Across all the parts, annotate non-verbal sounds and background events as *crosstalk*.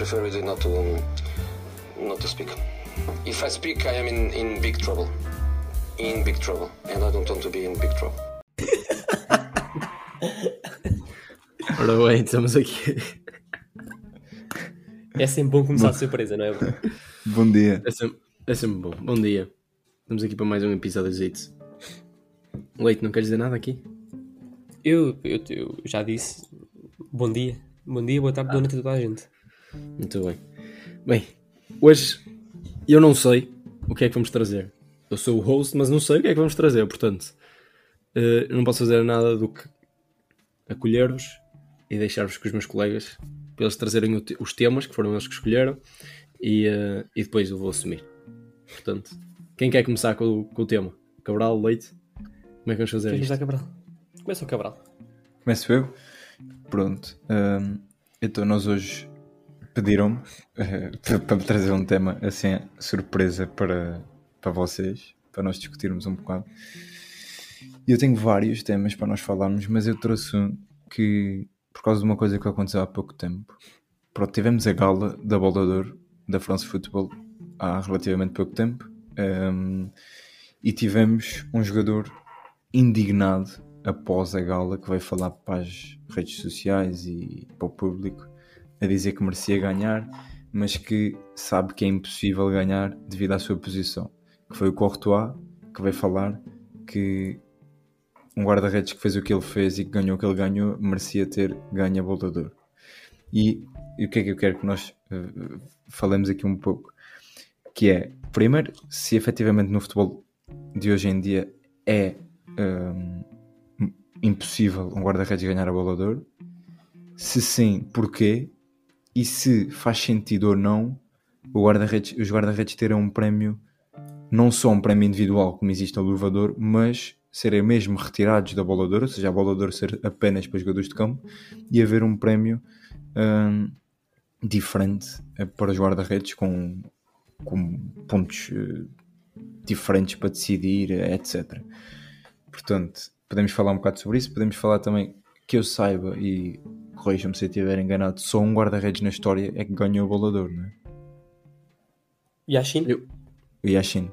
prefer really not to not to speak. If I speak, I am in, in big trouble. In big trouble, and I don't want to be in big trouble. *laughs* Ora bem, estamos aqui. É sempre bom começar de surpresa, não é? Bom dia. É sempre, é sempre bom. Bom dia. Estamos aqui para mais um episódio de Zits. Leite, não queres dizer nada aqui? Eu, eu, eu já disse bom dia. Bom dia, boa tarde, boa noite a toda a gente. Muito bem. Bem, hoje eu não sei o que é que vamos trazer. Eu sou o host, mas não sei o que é que vamos trazer, portanto, eh, eu não posso fazer nada do que acolher-vos e deixar-vos com os meus colegas para eles trazerem os temas que foram eles que escolheram e, eh, e depois eu vou assumir. Portanto, quem quer começar com, o- com o tema? Cabral, Leite? Como é que vamos fazer Queres isto? começar, Cabral? Começa o Cabral. Começo eu? Pronto. Hum, então, nós hoje pediram-me eh, para me trazer um tema assim, surpresa para, para vocês, para nós discutirmos um bocado. Eu tenho vários temas para nós falarmos, mas eu trouxe um que, por causa de uma coisa que aconteceu há pouco tempo, pronto, tivemos a gala da Bola da France Football há relativamente pouco tempo hum, e tivemos um jogador indignado após a gala que veio falar para as redes sociais e para o público a dizer que merecia ganhar, mas que sabe que é impossível ganhar devido à sua posição. Que foi o Courtois que veio falar que um guarda-redes que fez o que ele fez e que ganhou o que ele ganhou merecia ter ganho a bola de. E, e o que é que eu quero que nós eh, falemos aqui um pouco? Que é, primeiro, se efetivamente no futebol de hoje em dia é hum, impossível um guarda-redes ganhar a bola de? Se sim, porquê? E se faz sentido ou não guarda-redes, os guarda-redes terem um prémio, não só um prémio individual como existe a luva de ouro, mas serem mesmo retirados da bola ou seja, a bola ser apenas para jogadores de campo e haver um prémio hum, diferente eh, para os guarda-redes com, com pontos eh, diferentes para decidir, eh, etc. Portanto, podemos falar um bocado sobre isso. Podemos falar também que eu saiba, e corrijam-me se eu estiver enganado, só um guarda-redes na história é que ganhou o bolador, não é? Yashin? Eu- Yashin.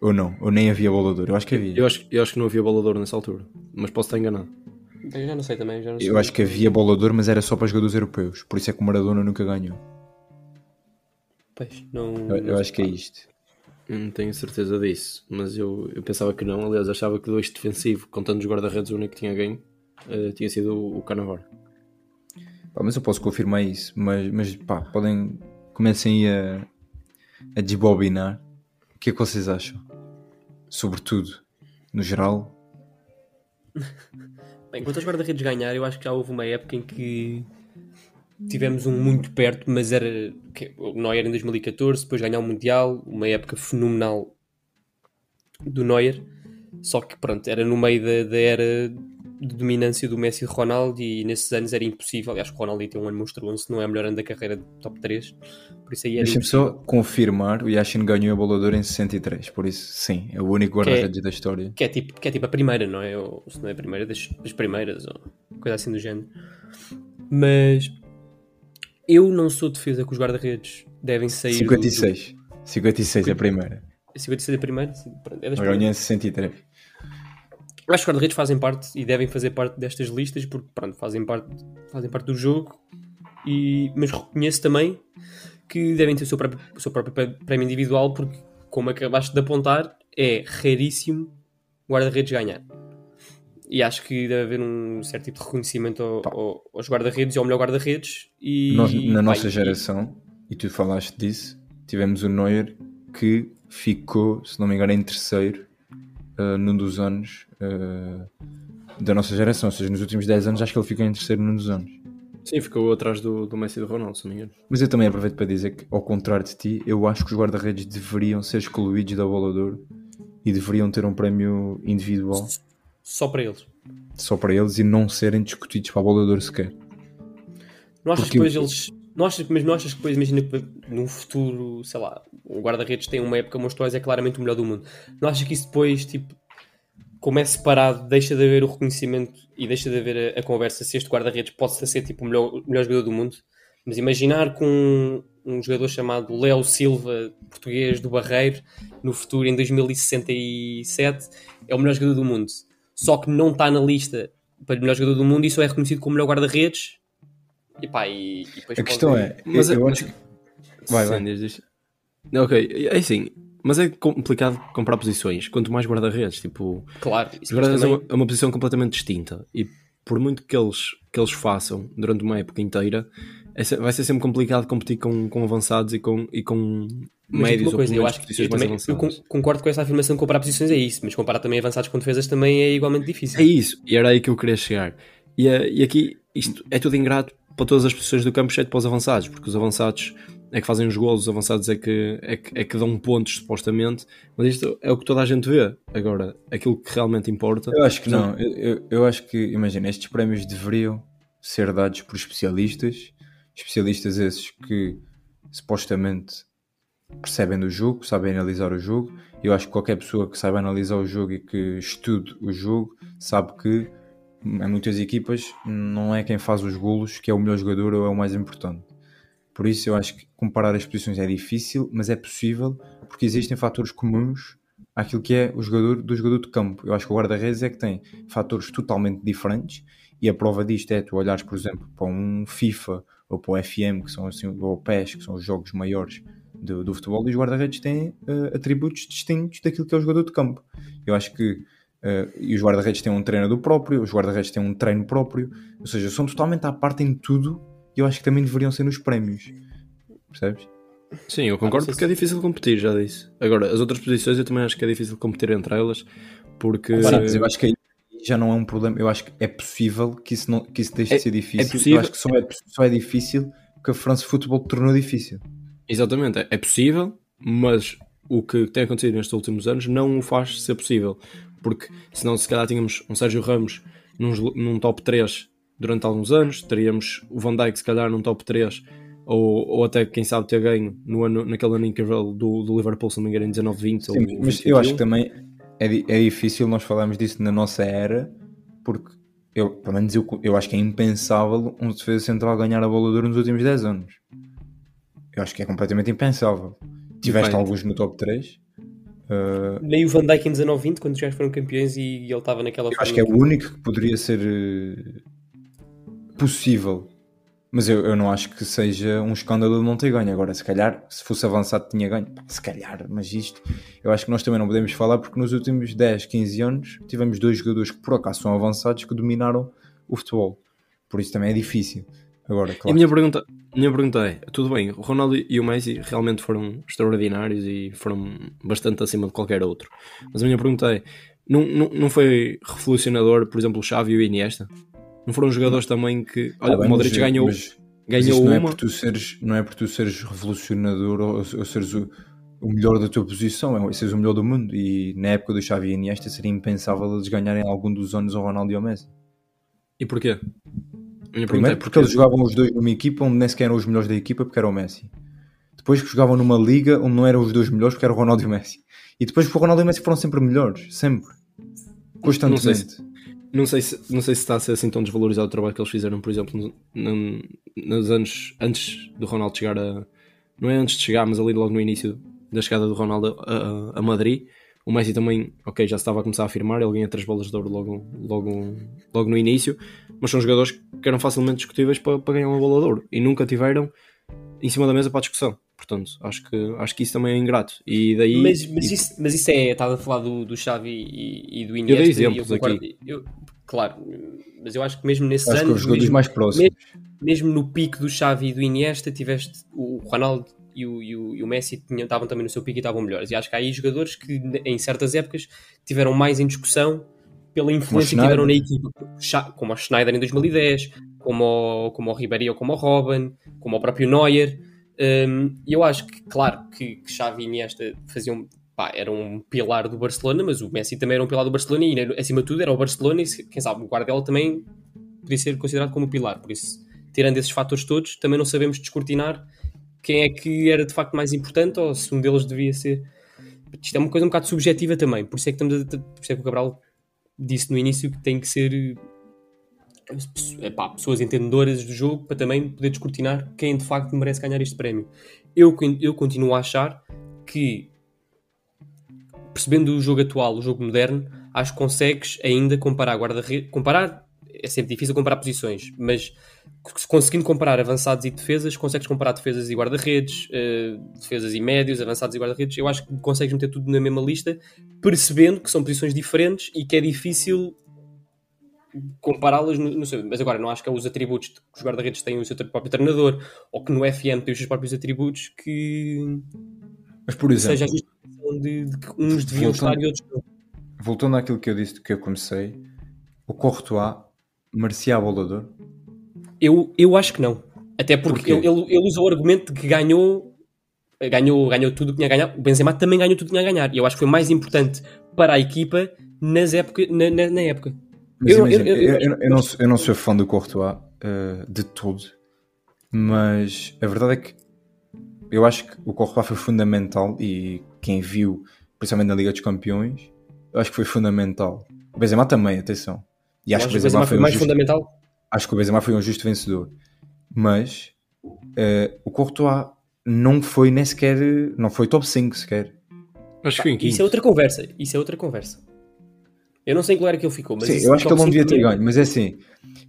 Ou não, ou nem havia bolador. Eu acho que havia. Eu acho, eu acho que não havia bolador nessa altura, mas posso estar enganado. Eu já não sei também, já não sei. Eu acho que havia bolador, mas era só para jogadores europeus. Por isso é que o Maradona nunca ganhou. Pois, não, Eu, não eu acho que é isto. Não tenho certeza disso, mas eu, eu pensava que não. Aliás, achava que do eixo defensivo, contando os guarda-redes, o único que tinha ganho eh, tinha sido o, o. Pá, mas eu posso confirmar isso. Mas, mas pá, podem. Comecem a, a desbobinar. O que é que vocês acham? Sobretudo, no geral. *laughs* Bem, quanto aos guarda-redes ganhar, eu acho que já houve uma época em que tivemos um muito perto, mas era o Neuer em 2014, depois ganhar o Mundial, uma época fenomenal do Neuer, só que pronto, era no meio da, da era de dominância do Messi e do Ronaldo e nesses anos era impossível, aliás o Ronaldo ter um ano monstruoso, se não é o melhor ano da carreira de top 3, por isso aí era Deixa-me só confirmar: o Yashin ganhou a bolador em 63. Por isso, sim, é o único guarda-redes da história. Que é, tipo, que é tipo a primeira, não é? Ou se não é a primeira, das, das primeiras, ou coisa assim do género. Mas eu não sou defesa que os guarda-redes devem sair. do- 56. 56 é a primeira. Do, 56 a primeira? É das primeiras. em 63. Acho que os guarda-redes fazem parte e devem fazer parte destas listas porque, pronto, fazem parte, fazem parte do jogo. E, mas reconheço também que devem ter o seu próprio, o seu próprio pré- prémio individual porque, como acabaste de apontar, é raríssimo guarda-redes ganhar. E acho que deve haver um certo tipo de reconhecimento ao- ao- aos guarda-redes e ao melhor guarda-redes. E, Nós, na nossa e- geração, e tu falaste disso, tivemos o Neuer que ficou, se não me engano, em terceiro ah, num dos anos ah, da nossa geração. Ou seja, nos últimos 10 anos, acho que ele ficou em terceiro num dos anos. Sim, ficou atrás do, do Messi e do Ronaldo, se não me engano. Mas eu também aproveito para dizer que, ao contrário de ti, eu acho que os guarda-redes deveriam ser excluídos da bola de ouro e deveriam ter um prémio individual Só para eles. só para eles e não serem discutidos para a bola de ouro sequer. Não achas que depois eles. Achas, mas não achas que depois, imagina que futuro, sei lá, o guarda-redes tem uma época monstruosa, é claramente o melhor do mundo. Não achas que isso depois, tipo, como é deixa de haver o reconhecimento e deixa de haver a, a conversa se este guarda-redes pode ser tipo o melhor, o melhor jogador do mundo? Mas imaginar com um jogador chamado Léo Silva, português do Barreiro, no futuro, em 2067, é o melhor jogador do mundo. Só que não está na lista para o melhor jogador do mundo e só é reconhecido como melhor guarda-redes. E pá, e, e depois A questão pode- é, Mas eu, eu é- acho que. Vai, vai. Sim. Ok, é assim, mas é complicado comprar posições, quanto mais guarda-redes, tipo, Claro, isso guarda-redes é também- uma, é uma posição completamente distinta e por muito que eles, que eles façam durante uma época inteira, é vai ser sempre complicado competir com, com avançados e com, e com Mas médios ou coisa, eu acho que eu, também, eu concordo com essa afirmação de comparar posições é isso, mas comparar também avançados com defesas também é igualmente difícil. É isso, e era aí que eu queria chegar. E, eh, e aqui isto é tudo ingrato para todas as posições do campo, exceto para os avançados, porque os avançados é que fazem os golos, os avançados é que, é que, é que dão pontos supostamente, mas isto é o que toda a gente vê. Agora, aquilo que realmente importa. Eu acho que não. Eu, eu, eu acho que, imagina, estes prémios deveriam ser dados por especialistas, especialistas esses que supostamente percebem do jogo, sabem analisar o jogo. Eu acho que qualquer pessoa que saiba analisar o jogo e que estude o jogo sabe que em muitas equipas não é quem faz os golos que é o melhor jogador ou é o mais importante. Por isso eu acho que comparar as posições é difícil, mas é possível porque existem fatores comuns àquilo que é o jogador do jogador de campo. Eu acho que o guarda-redes é que tem fatores totalmente diferentes e a prova disto é tu olhares, por exemplo, para um FIFA ou para o FM, que são assim, ou o PES, que são os jogos maiores do, do futebol, e os guarda-redes têm eh, atributos distintos daquilo que é o jogador de campo. Eu acho que eh, e os guarda-redes têm um treinador próprio, os guarda-redes têm um treino próprio, ou seja, são totalmente à parte em tudo e eu acho que também deveriam ser nos prémios. Percebes? Sim, eu concordo sei porque é difícil competir, já disse. Agora, as outras posições eu também acho que é difícil competir entre elas, porque. Sim, mas eu acho que aí já não é um problema. Eu acho que é possível que isso, não, que isso deixe É- de ser difícil. possível- Eu acho que só é, só é difícil porque a França Futebol tornou difícil. Exatamente, é- é possível, mas o que tem acontecido nestes últimos anos não o faz ser possível. Porque senão, se calhar, tínhamos um Sérgio Ramos num, num top 3 durante alguns anos, teríamos o Van Dijk, se calhar, num top 3, ou, ou até, quem sabe, ter ganho no ano, naquele ano incrível do, do Liverpool, se não me engano, em 19-20. Sim, ou mas eu acho que 21. também é, é difícil nós falarmos disso na nossa era, porque eu, pelo menos eu, eu acho que é impensável um defesa central ganhar a bola de ouro nos últimos 10 anos. Eu acho que é completamente impensável. Tiveste Depende. alguns no top 3. Uh, Nem o Van Dijk em 19-20, quando os gajos foram campeões e ele estava naquela Eu acho que é o único que poderia ser eh, possível. Mas eu, eu não acho que seja um escândalo ele não ter ganho. Agora, se calhar, se fosse avançado, tinha ganho. Pá, Se calhar, mas isto eu acho que nós também não podemos falar porque nos últimos 10, 15 anos tivemos dois jogadores que por acaso são avançados que dominaram o futebol. Por isso também é difícil. Agora, E a claro. minha pergunta, a minha pergunta é: tudo bem, o Ronaldo e o Messi realmente foram extraordinários e foram bastante acima de qualquer outro. Mas a minha pergunta é: não, não, não foi revolucionador, por exemplo, o Xavi e o Iniesta? Não foram jogadores também que. Olha, Tá bem, o Modric mas- ganhou, mas- Mas ganhou isto não é, por tu seres, não é por tu seres revolucionador ou, ou seres o, o melhor da tua posição, é seres o melhor do mundo. E na época do Xavi e Iniesta seria impensável eles ganharem algum dos anos ao Ronaldo e ao Messi. E porquê? Primeiro porque eles jogavam os dois numa equipa onde nem sequer eram os melhores da equipa porque era o Messi. Depois que jogavam numa liga onde não eram os dois melhores porque era o Ronaldo e o Messi. E depois que o Ronaldo e o Messi foram sempre melhores. Sempre. Constantemente. Não sei se- Não sei, se, não sei se está a ser assim tão desvalorizado o trabalho que eles fizeram, por exemplo, no- no- nos anos antes do Ronaldo chegar a. Não é antes de chegar, mas ali logo no início da chegada do Ronaldo a, a- a Madrid. O Messi também, ok, já se estava a começar a afirmar, ele ganha três bolas de ouro logo, logo, logo no início, mas são jogadores que eram facilmente discutíveis para, para ganhar uma bola de ouro e nunca tiveram em cima da mesa para a discussão. Portanto, acho que, acho que isso também é ingrato. E daí. Mas, mas, e- isso, mas isso é, estás a falar do, do Xavi e, e do dei Iniesta. e exemplos concordo- eu- claro, mas eu acho que mesmo nesses Acho que os jogadores mesmo, mais próximos. mesmo no pico do Xavi e do Iniesta, tiveste o Ronaldo e o, e o, e o Messi tinham- estavam também no seu pico e estavam melhores. E acho que há aí jogadores que em certas épocas tiveram mais em discussão pela influência que tiveram na equipa, como o Schneider em 2010, como o, como o Ribéry ou como o Robin, como o próprio Neuer. Um, eu acho que, claro, que, que Xavi e Iniesta faziam, pá, eram um pilar do Barcelona, mas o Messi também era um pilar do Barcelona e, acima de tudo, era o Barcelona e, quem sabe, o Guardiola também podia ser considerado como pilar. Por isso, tirando esses fatores todos, também não sabemos descortinar quem é que era de facto mais importante ou se um deles devia ser. Isto é uma coisa um bocado subjetiva também, por isso é que, estamos a, por isso é que o Cabral disse no início que tem que ser epá, pessoas entendedoras do jogo para também poder descortinar quem de facto merece ganhar este prémio. Eu, eu continuo a achar que, percebendo o jogo atual, o jogo moderno, acho que consegues ainda comparar guarda-redes. Comparar é sempre difícil comparar posições, mas conseguindo comparar avançados e defesas, consegues comparar defesas e guarda-redes, uh, defesas e médios, avançados e guarda-redes. Eu acho que consegues meter tudo na mesma lista, percebendo que são posições diferentes e que é difícil compará-las no, no seu. Mas agora, não acho que é os atributos que os guarda-redes têm o seu próprio treinador ou que no FM tem os seus próprios atributos que. Mas, por exemplo, seja a justificação de, de, que uns deviam voltando, estar e outros não. Voltando àquilo que eu disse que eu comecei, o Courtois merecia a bola Eu, eu acho que não. Até porque ele, ele, ele usa o argumento de que ganhou, ganhou, ganhou tudo o que tinha a ganhar. O Benzema também ganhou tudo o que tinha a ganhar. E eu acho que foi mais importante para a equipa nas época, na, na, na época. Mas eu, imagina, eu, eu, não, sou, eu não sou fã do Courtois uh, de todo, mas a verdade é que eu acho que o Courtois foi fundamental e quem viu, principalmente na Liga dos Campeões, eu acho que foi fundamental. O Benzema também, atenção. E acho que o Benzema, foi, mais justo, fundamental. Acho que o Benzema foi um justo vencedor. Mas uh, o Courtois não foi nem sequer, não foi top 5 sequer. Acho que foi em Isso é outra conversa. Isso é outra conversa. Eu não sei em que lugar é que ele ficou, mas Sim, eu acho que ele não devia ter ganho, mas é assim,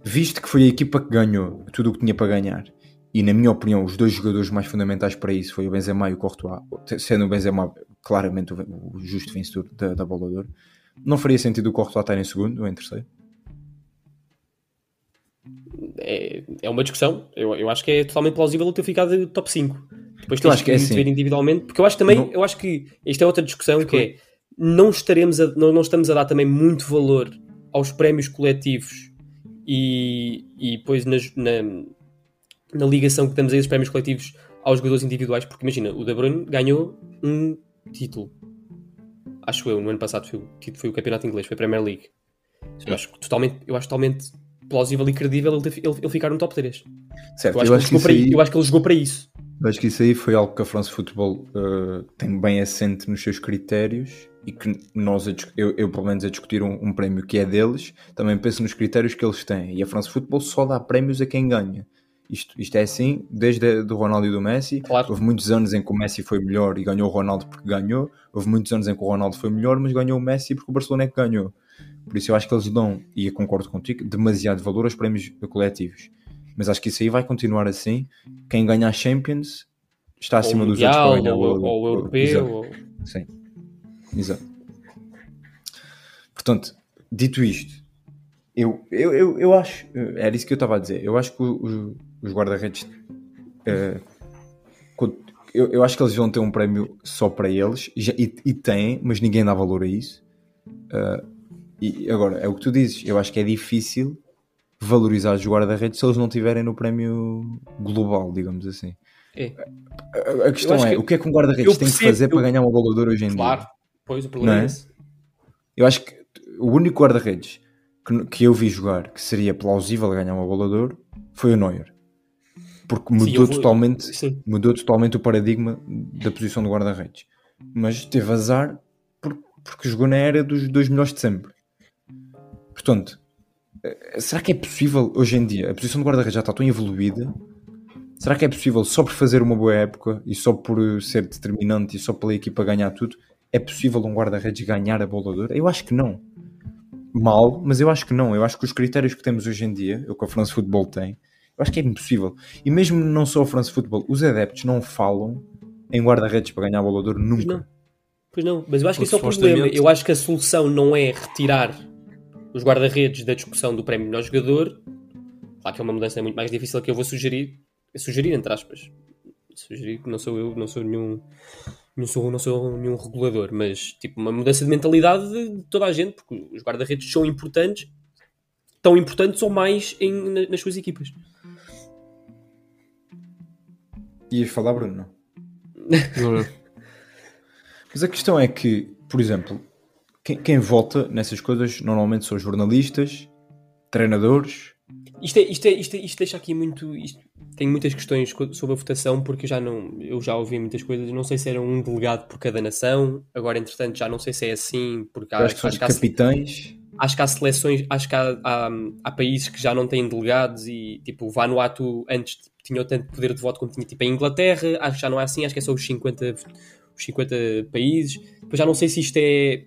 visto que foi a equipa que ganhou tudo o que tinha para ganhar, e na minha opinião, os dois jogadores mais fundamentais para isso foi o Benzema e o Courtois, sendo o Benzema claramente o, justo vencedor da, da bola de ouro, não faria sentido o Courtois estar em segundo ou em terceiro? É, é uma discussão. Eu, eu acho que é totalmente plausível ele ter ficado top 5. Depois tens que, que é assim. ver individualmente, porque eu acho também, não... eu acho que isto é outra discussão que é não, estaremos a, não, não estamos a dar também muito valor aos prémios coletivos e, e depois nas, na, na ligação que temos a esses prémios coletivos aos jogadores individuais, porque imagina, o De Bruyne ganhou um título. Acho eu, no ano passado foi, foi o Campeonato Inglês, foi a Premier League. Eu acho totalmente, eu acho totalmente plausível e credível ele, ele, ele ficar no top 3. Certo, eu, acho, eu acho aí... eu acho que ele jogou para isso. Eu acho que isso aí foi algo que a France Football uh, tem bem assente nos seus critérios e que nós, eu, eu pelo menos a discutir um, um, prémio que é deles, também penso nos critérios que eles têm. E a France Football só dá prémios a quem ganha. Isto, isto é assim desde o Ronaldo e do Messi. Claro. Houve muitos anos em que o Messi foi melhor e ganhou o Ronaldo porque ganhou. Houve muitos anos em que o Ronaldo foi melhor, mas ganhou o Messi porque o Barcelona é que ganhou. Por isso eu acho que eles dão, e eu concordo contigo, demasiado valor aos prémios coletivos. Mas acho que isso aí vai continuar assim. Quem ganha a Champions está acima dos mundial, outros. Ou, ou, ou, o europeu. Ou... Sim, exato. Portanto, dito isto, eu, eu, eu, eu acho, era isso que eu estava a dizer, eu acho que os, os guarda-redes, uh, eu, eu acho que eles vão ter um prémio só para eles, e, e têm, mas ninguém dá valor a isso. Uh, e agora, é o que tu dizes, eu acho que é difícil valorizar os guarda-redes se eles não tiverem no prémio global, digamos assim. É. A, a questão é, que o que é que um guarda-redes tem que fazer eu... para ganhar uma bola de ouro hoje em claro. dia? Claro, pois o problema é? é esse. Eu acho que o único guarda-redes que, que, eu vi jogar que seria plausível ganhar uma bola de ouro foi o Neuer. Porque mudou, sim, totalmente, mudou totalmente o paradigma da posição do guarda-redes. Mas teve azar porque jogou na era dos dois melhores de sempre. Portanto, eh, será que é possível hoje em dia? A posição do guarda-redes já está tão evoluída. Será que é possível só por fazer uma boa época e só por ser determinante e só pela equipa ganhar tudo? É possível um guarda-redes ganhar a bola de ouro? Eu acho que não mal, mas eu acho que não. Eu acho que os critérios que temos hoje em dia, o que a France Football tem, eu acho que é impossível. E mesmo não só a France Football, os adeptos não falam em guarda-redes para ganhar a bola de ouro nunca. Pois não. Pois não, mas eu acho que esse é o problema. Eu acho que a solução não é retirar os guarda-redes da discussão do prémio melhor jogador. Claro que é uma mudança muito mais difícil que eu vou sugerir. Sugerir, entre aspas. Sugerir que não sou eu, não sou nenhum não sou, não sou nenhum regulador, mas tipo uma mudança de mentalidade de toda a gente, porque os guarda-redes são importantes, tão importantes ou mais em, nas suas equipas. Ias falar, Bruno? Não. *laughs* não. mas a questão é que, por exemplo, quem, quem vota nessas coisas normalmente são jornalistas, treinadores. Isto, é, isto, é, isto, é, isto deixa aqui muito. Isto, tenho muitas questões sobre a votação porque eu já não eu já ouvi muitas coisas não sei se era um delegado por cada nação agora entretanto já não sei se é assim porque há, acho que acho capitães acho que há seleções, acho que há, há, há países que já não têm delegados e tipo Vanuatu antes tinha tanto poder de voto como tinha tipo a Inglaterra, acho que já não é assim, acho que é só os 50, os 50 países. Depois já não sei se isto é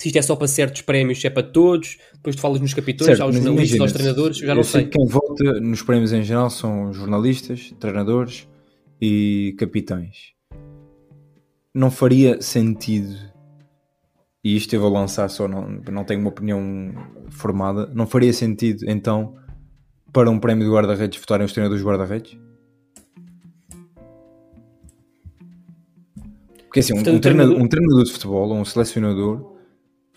se isto é só para certos prémios, se é para todos. Depois tu falas nos capitões, Certo, aos jornalistas, aos treinadores, já não sei sei. que quem vota nos prémios em geral são jornalistas, treinadores e capitães. Não faria sentido, e isto eu vou lançar só, não, não tenho uma opinião formada, não faria sentido então para um prémio de guarda-redes votarem os treinadores de guarda-redes? Porque assim, um, um treinador, um treinador de futebol ou um selecionador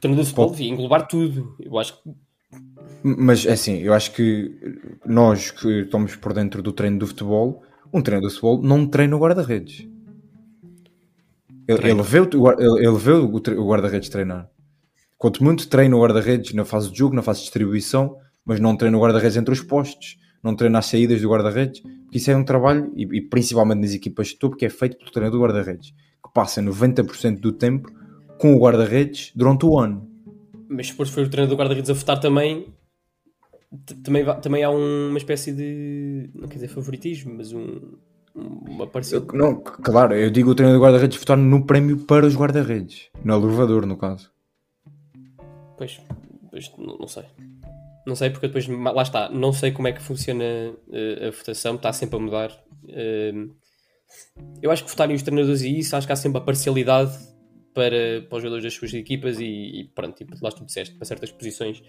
treinador de futebol devia englobar tudo. Eu acho que Mas é assim, eu acho que nós que estamos por dentro do treino do futebol, um treinador de futebol não treina o guarda-redes. Ele, ele vê, o, ele, vê o, guarda-redes treinar. Quanto muito treina o guarda-redes na fase de jogo, na fase de distribuição, mas não treina o guarda-redes entre os postos, não treina as saídas do guarda-redes, porque isso é um trabalho, e, e principalmente nas equipas de topo, que é feito pelo treinador do guarda-redes, que passa 90% do tempo com o guarda-redes durante o ano. Mas depois for o treinador do guarda-redes a votar também, também, também há um- uma espécie de. Não quer dizer favoritismo, mas um. Uma parecida. Eu- Não, claro, eu digo o treinador de guarda-redes votar no prémio para os guarda-redes, no elevador, no caso. Pois, pois não, não sei. Não sei porque depois, lá está, não sei como é que funciona eh, a votação, está sempre a mudar. Eh, eu acho que votarem os treinadores e isso, acho que há sempre a parcialidade para, para os jogadores das suas equipas e, e pronto, tipo, lá tu disseste, para certas posições.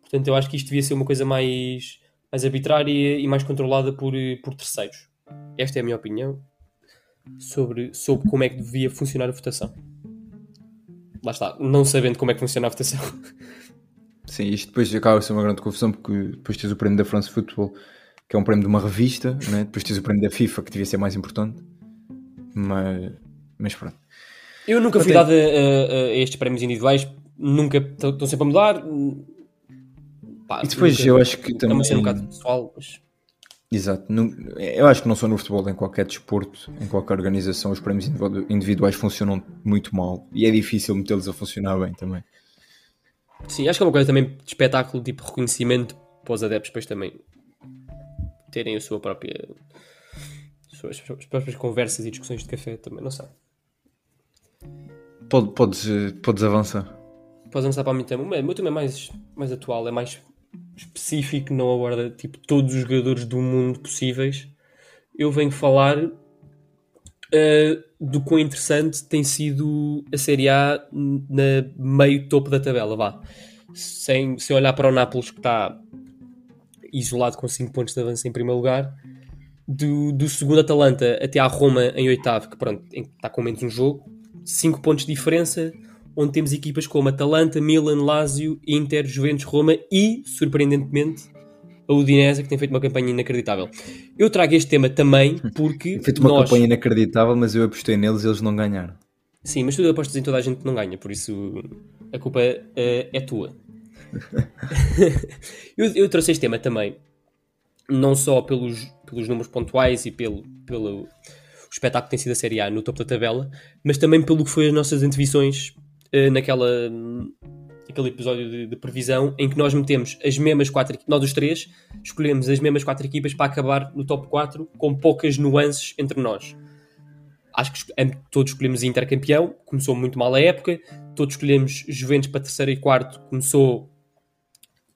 Portanto, eu acho que isto devia ser uma coisa mais, mais arbitrária e mais controlada por, por terceiros. Esta é a minha opinião sobre, sobre como é que devia funcionar a votação. Lá está, não sabendo como é que funciona a votação. *laughs* Sim, isto depois acaba a ser uma grande confusão, porque depois tens o prémio da France Football, que é um prémio de uma revista, né? depois tens o prémio da FIFA, que devia ser mais importante. Mas, mas pronto. Eu nunca fui dado a, a- a estes prémios individuais, nunca estão sempre a mudar. Pá, E depois nunca- eu acho que também. cena um bocado pessoal, mas Exato. Eu acho que não só no futebol, em qualquer desporto, em qualquer organização, os prémios individu- individuais funcionam muito mal e é difícil metê-los a funcionar bem também. sim, acho que é uma coisa também de espetáculo, tipo reconhecimento para os adeptos, depois também terem a sua própria. as próprias conversas e discussões de café também, não sei. Pode- podes, podes avançar. Podes avançar para. O meu- o meu tema é mais, mais atual, é mais específico, não aborda tipo, todos os jogadores do mundo possíveis. Eu venho falar uh, do quão interessante tem sido a Série A na meio topo da tabela, vá. Sem, sem olhar para o Nápoles que está isolado com 5 pontos de avanço em primeiro lugar, do, do segundo Atalanta até à Roma em oitavo, que pronto, está com menos um jogo, 5 pontos de diferença, onde temos equipas como Atalanta, Milan, Lazio, Inter, Juventus, Roma e, surpreendentemente, a Udinese, que tem feito uma campanha inacreditável. Eu trago este tema também porque Feito uma nós... campanha inacreditável, mas eu apostei neles e eles não ganharam. Sim, mas tu apostas em toda a gente que não ganha, por isso a culpa eh, é tua. *laughs* eu, eu trouxe este tema também, não só pelos, pelos números pontuais e pelo, pelo o espetáculo tem sido a Série A no topo da tabela, mas também pelo que foi as nossas antevisões eh, naquela, naquele episódio de, de previsão em que nós metemos as mesmas quatro nós os três escolhemos as mesmas quatro equipas para acabar no top 4 com poucas nuances entre nós. Acho que todos escolhemos Inter campeão, começou muito mal a época, todos escolhemos Juventus para terceiro e quarto, começou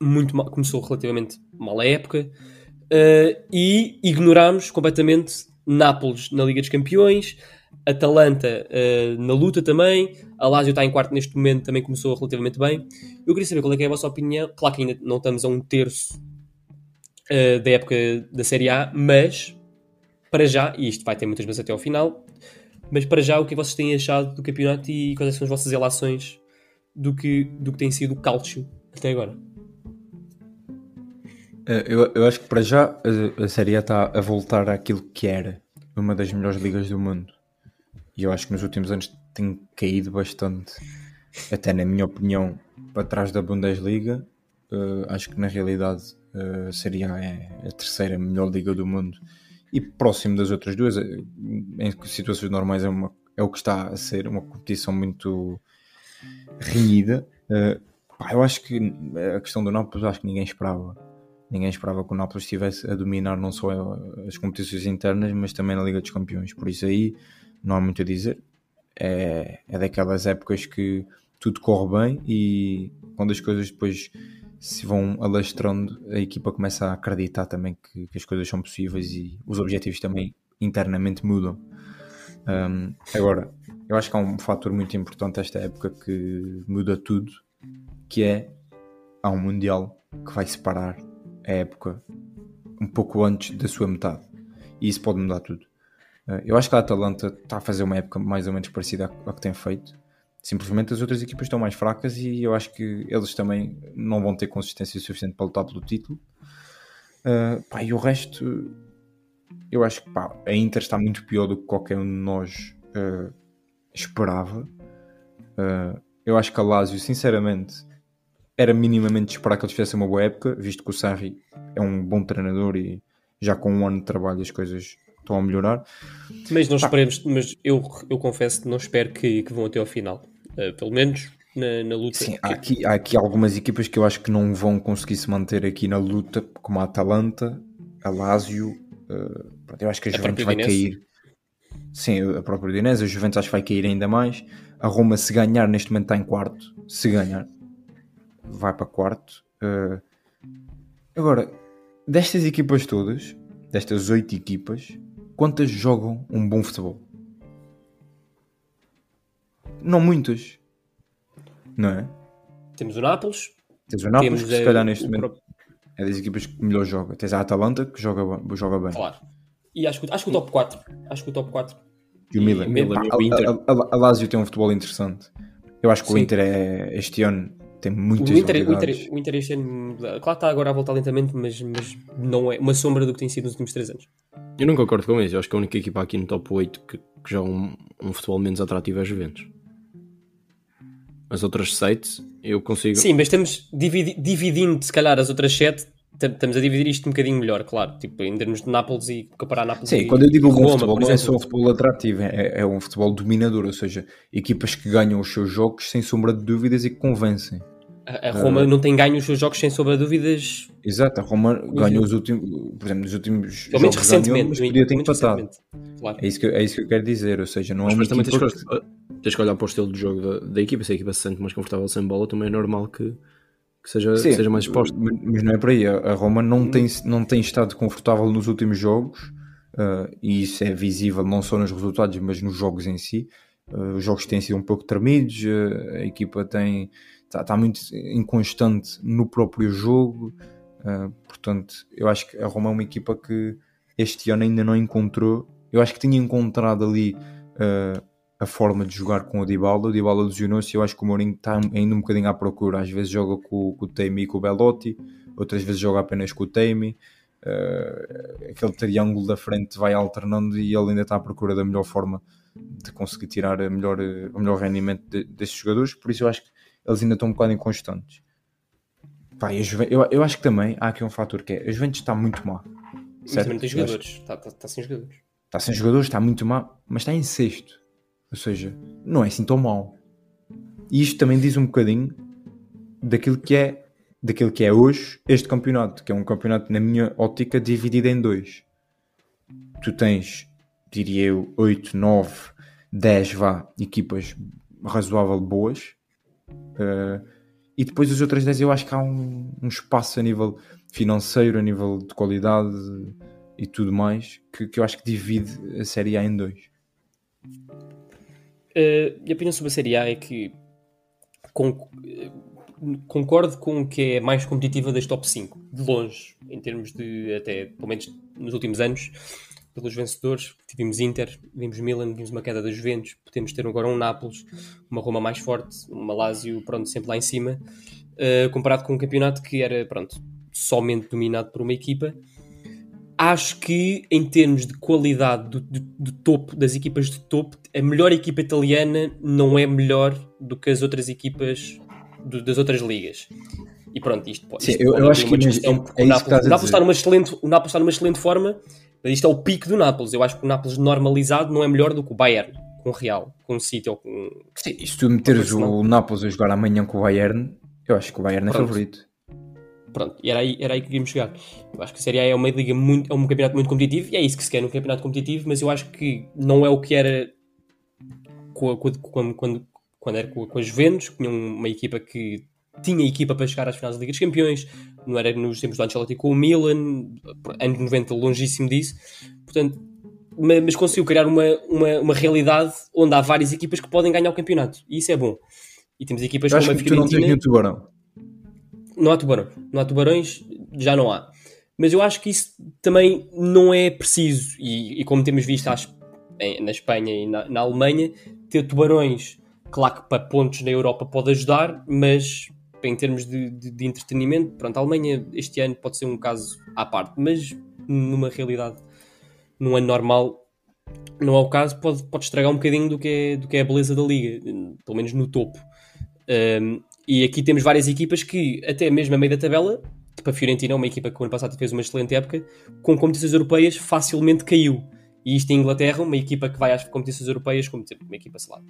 muito mal, começou relativamente mal a época, eh, e ignorámos completamente Nápoles na Liga dos Campeões, Atalanta eh, na luta também, a Lazio está em quarto neste momento, também começou relativamente bem. Eu queria saber qual é, que é a vossa opinião, claro que ainda não estamos a um terço eh, da época da Série A, mas para já, e isto vai ter muitas vezes até ao final, mas para já o que vocês têm achado do campeonato e quais são as vossas relações do que, do que tem sido o Calcio até agora? Eh, Eu, eu acho que para já a, a Série A está a voltar àquilo que era uma das melhores ligas do mundo. E eu acho que nos últimos anos tem caído bastante, até na minha opinião, para trás da Bundesliga. Eh, acho que na realidade eh, a Série A é a terceira melhor liga do mundo e próximo das outras duas. eh, Em situações normais é, uma, é o que está a ser uma competição muito renhida. Eh, Pá, eu acho que a questão do Nápoles, acho que ninguém esperava. Ninguém esperava que o Nápoles estivesse a dominar não só as competições internas, mas também na Liga dos Campeões. Por isso aí não há muito a dizer. É, é daquelas épocas que tudo corre bem e quando as coisas depois se vão alastrando, a equipa começa a acreditar também que, que as coisas são possíveis e os objetivos também internamente mudam. Um, agora, eu acho que há um fator muito importante esta época que muda tudo, que é há um Mundial que vai separar a época um pouco antes da sua metade. E isso pode mudar tudo. Uh, eu acho que a Atalanta está a fazer uma época mais ou menos parecida à que tem feito. Simplesmente as outras equipas estão mais fracas e eu acho que eles também não vão ter consistência suficiente para lutar pelo título. Uh, pá, e o resto, eu acho que pá, a Inter está muito pior do que qualquer um de nós uh, esperava. Uh, eu acho que a Lazio, sinceramente, era minimamente de esperar que eles fizessem uma boa época, visto que o Sarri é um bom treinador e já com um ano de trabalho as coisas estão a melhorar. Mas não esperemos, mas eu, eu confesso que não espero que, que vão até ao final. Uh, pelo menos na, na luta. Sim, há aqui, há aqui algumas equipas que eu acho que não vão conseguir se manter aqui na luta, como a Atalanta, a Lazio. Uh, eu acho que a, a Juventus vai cair. Sim, a própria Udinese, a Juventus acho que vai cair ainda mais. A Roma, se ganhar, neste momento está em quarto. Se ganhar, vai para quarto. Uh, agora, destas equipas todas, destas oito equipas, quantas jogam um bom futebol? Não muitas. Não é? Temos o Nápoles. Tens o Nápoles, que se calhar neste momento próprio... é das equipas que melhor joga. Tens a Atalanta, que joga, joga bem. Claro. E acho que, acho que o top 4. Acho que o top 4. E o Milan. E, Pá, o Inter. A, a, a, Lazio tem um futebol interessante. Eu acho que Sim. o Inter é, este ano tem muitas o Inter, o Inter, o Inter este ano, claro está agora a voltar lentamente, mas, mas não é uma sombra do que tem sido nos últimos 3 anos. Eu não concordo com isso. Eu acho que a única equipa aqui no top 8 que, que joga um, um futebol menos atrativo é a Juventus as outras 7 eu consigo. Sim, mas estamos dividi dividindo, se calhar, as outras 7. Estamos a dividir isto um bocadinho melhor, claro. Tipo, em termos de Nápoles e comparar Nápoles Sim, e quando eu digo Roma, bom futebol, não é só um futebol atrativo, é, é um futebol dominador, ou seja, equipas que ganham os seus jogos sem sombra de dúvidas e que convencem. A, a Roma uh, não tem ganho os seus jogos sem sombra de dúvidas. Exato, a Roma ganhou os últimos, por exemplo, nos últimos Pelo menos recentemente, ganhou, mas podia ter empatado. Claro. É, isso que, é isso que eu quero dizer, ou seja, não é mas, é uma equipa... Que tens que olhar para o estilo de jogo da, da equipa. Se a equipa se sente mais confortável sem bola, também é normal que, que seja, Sim, seja mais exposto. Mas não é por aí. A Roma não tem, não tem estado confortável nos últimos jogos uh, e isso é visível não só nos resultados, mas nos jogos em si. Uh, os jogos têm sido um pouco tremidos, uh, a equipa tem está, está, muito inconstante no próprio jogo. portanto, eu acho que a Roma é uma equipa que este ano ainda não encontrou. Eu acho que tinha encontrado ali a forma de jogar com o Dybala. O Dybala lesionou-se e eu acho que o Mourinho está ainda um bocadinho à procura. Às vezes joga com, com o Teimi e com o Belotti, outras vezes joga apenas com o Teimi. Uh, aquele triângulo da frente vai alternando e ele ainda está à procura da melhor forma de conseguir tirar a melhor, o melhor rendimento de, jogadores. Por isso eu acho que eles ainda estão um bocado inconstantes. Vai, eu, eu acho que também há aqui um fator que é a Juventus está muito má. Certo? Tem jogadores. Está, está, está sem jogadores. Está sem jogadores, está muito má, mas está em sexto. Ou seja, não é assim tão mau. E isto também diz um bocadinho daquilo que é daquilo que é hoje este campeonato, que é um campeonato, na minha ótica, dividido em dois. Tu tens, diria eu, 8, 9, 10 vá, equipas razoável boas. Uh, e depois as outras 10 eu acho que há um, um, espaço a nível financeiro, a nível de qualidade e tudo mais, que, que eu acho que divide a Série A em dois. Uh, a opinião sobre a Série A é que com, concordo com que é mais competitiva das top 5, de longe, em termos de, até, pelo menos nos últimos anos, pelos vencedores. Tivemos Inter, vimos Milan, vimos uma queda da Juventus, podemos ter agora um Nápoles, uma Roma mais forte, uma Lazio, pronto, sempre lá em cima, uh, comparado com um campeonato que era, pronto, somente dominado por uma equipa acho que em termos de qualidade do, do, do, topo, das equipas de topo, a melhor equipa italiana não é melhor do que as outras equipas do, das outras ligas. E pronto, isto pode. Sim, eu, eu acho que é, é o, Nápoles, Nápoles está numa excelente, o Nápoles está numa excelente forma, isto é o pico do Nápoles. Eu acho que o Nápoles normalizado não é melhor do que o Bayern, com o Real, com o City ou com. Sim, se tu meteres o Nápoles a jogar amanhã com o Bayern, Eu acho que o Bayern é Pronto. favorito. Pronto, e era aí, era aí que queríamos chegar. Eu acho que a Série A é uma liga muito, é um campeonato muito competitivo e é isso que se quer num campeonato competitivo, mas eu acho que não é o que era com a- com a- quando, quando, era com a Juventus, que tinha uma equipa que tinha equipa para chegar às finais da Liga dos Campeões, não era nos tempos do Ancelotti com o Milan, anos 90 longíssimo disso, portanto, ma- mas conseguiu criar uma, uma, uma realidade onde há várias equipas que podem ganhar o campeonato, e isso é bom. E temos equipas Eu como acho a que tu não Fiorentina... nenhum tubarão. Não há tubarões. Não há tubarões, já não há. Mas eu acho que isso também não é preciso. E, e como temos visto às- na Espanha e na, na Alemanha, ter tubarões, claro que para pontos na Europa pode ajudar, mas em termos de, de- de entretenimento, pronto, a Alemanha este ano pode ser um caso à parte, mas numa realidade, num ano normal, não é o caso, pode, pode estragar um bocadinho do que, é, do que é a beleza da liga, pelo menos no topo. Um, e aqui temos várias equipas que, até mesmo a meio da tabela, tipo a Fiorentina, uma equipa que o ano passado fez uma excelente época, com competições europeias facilmente caiu. E isto em Inglaterra, uma equipa que vai às competições europeias, como tipo, uma equipa, sei lá,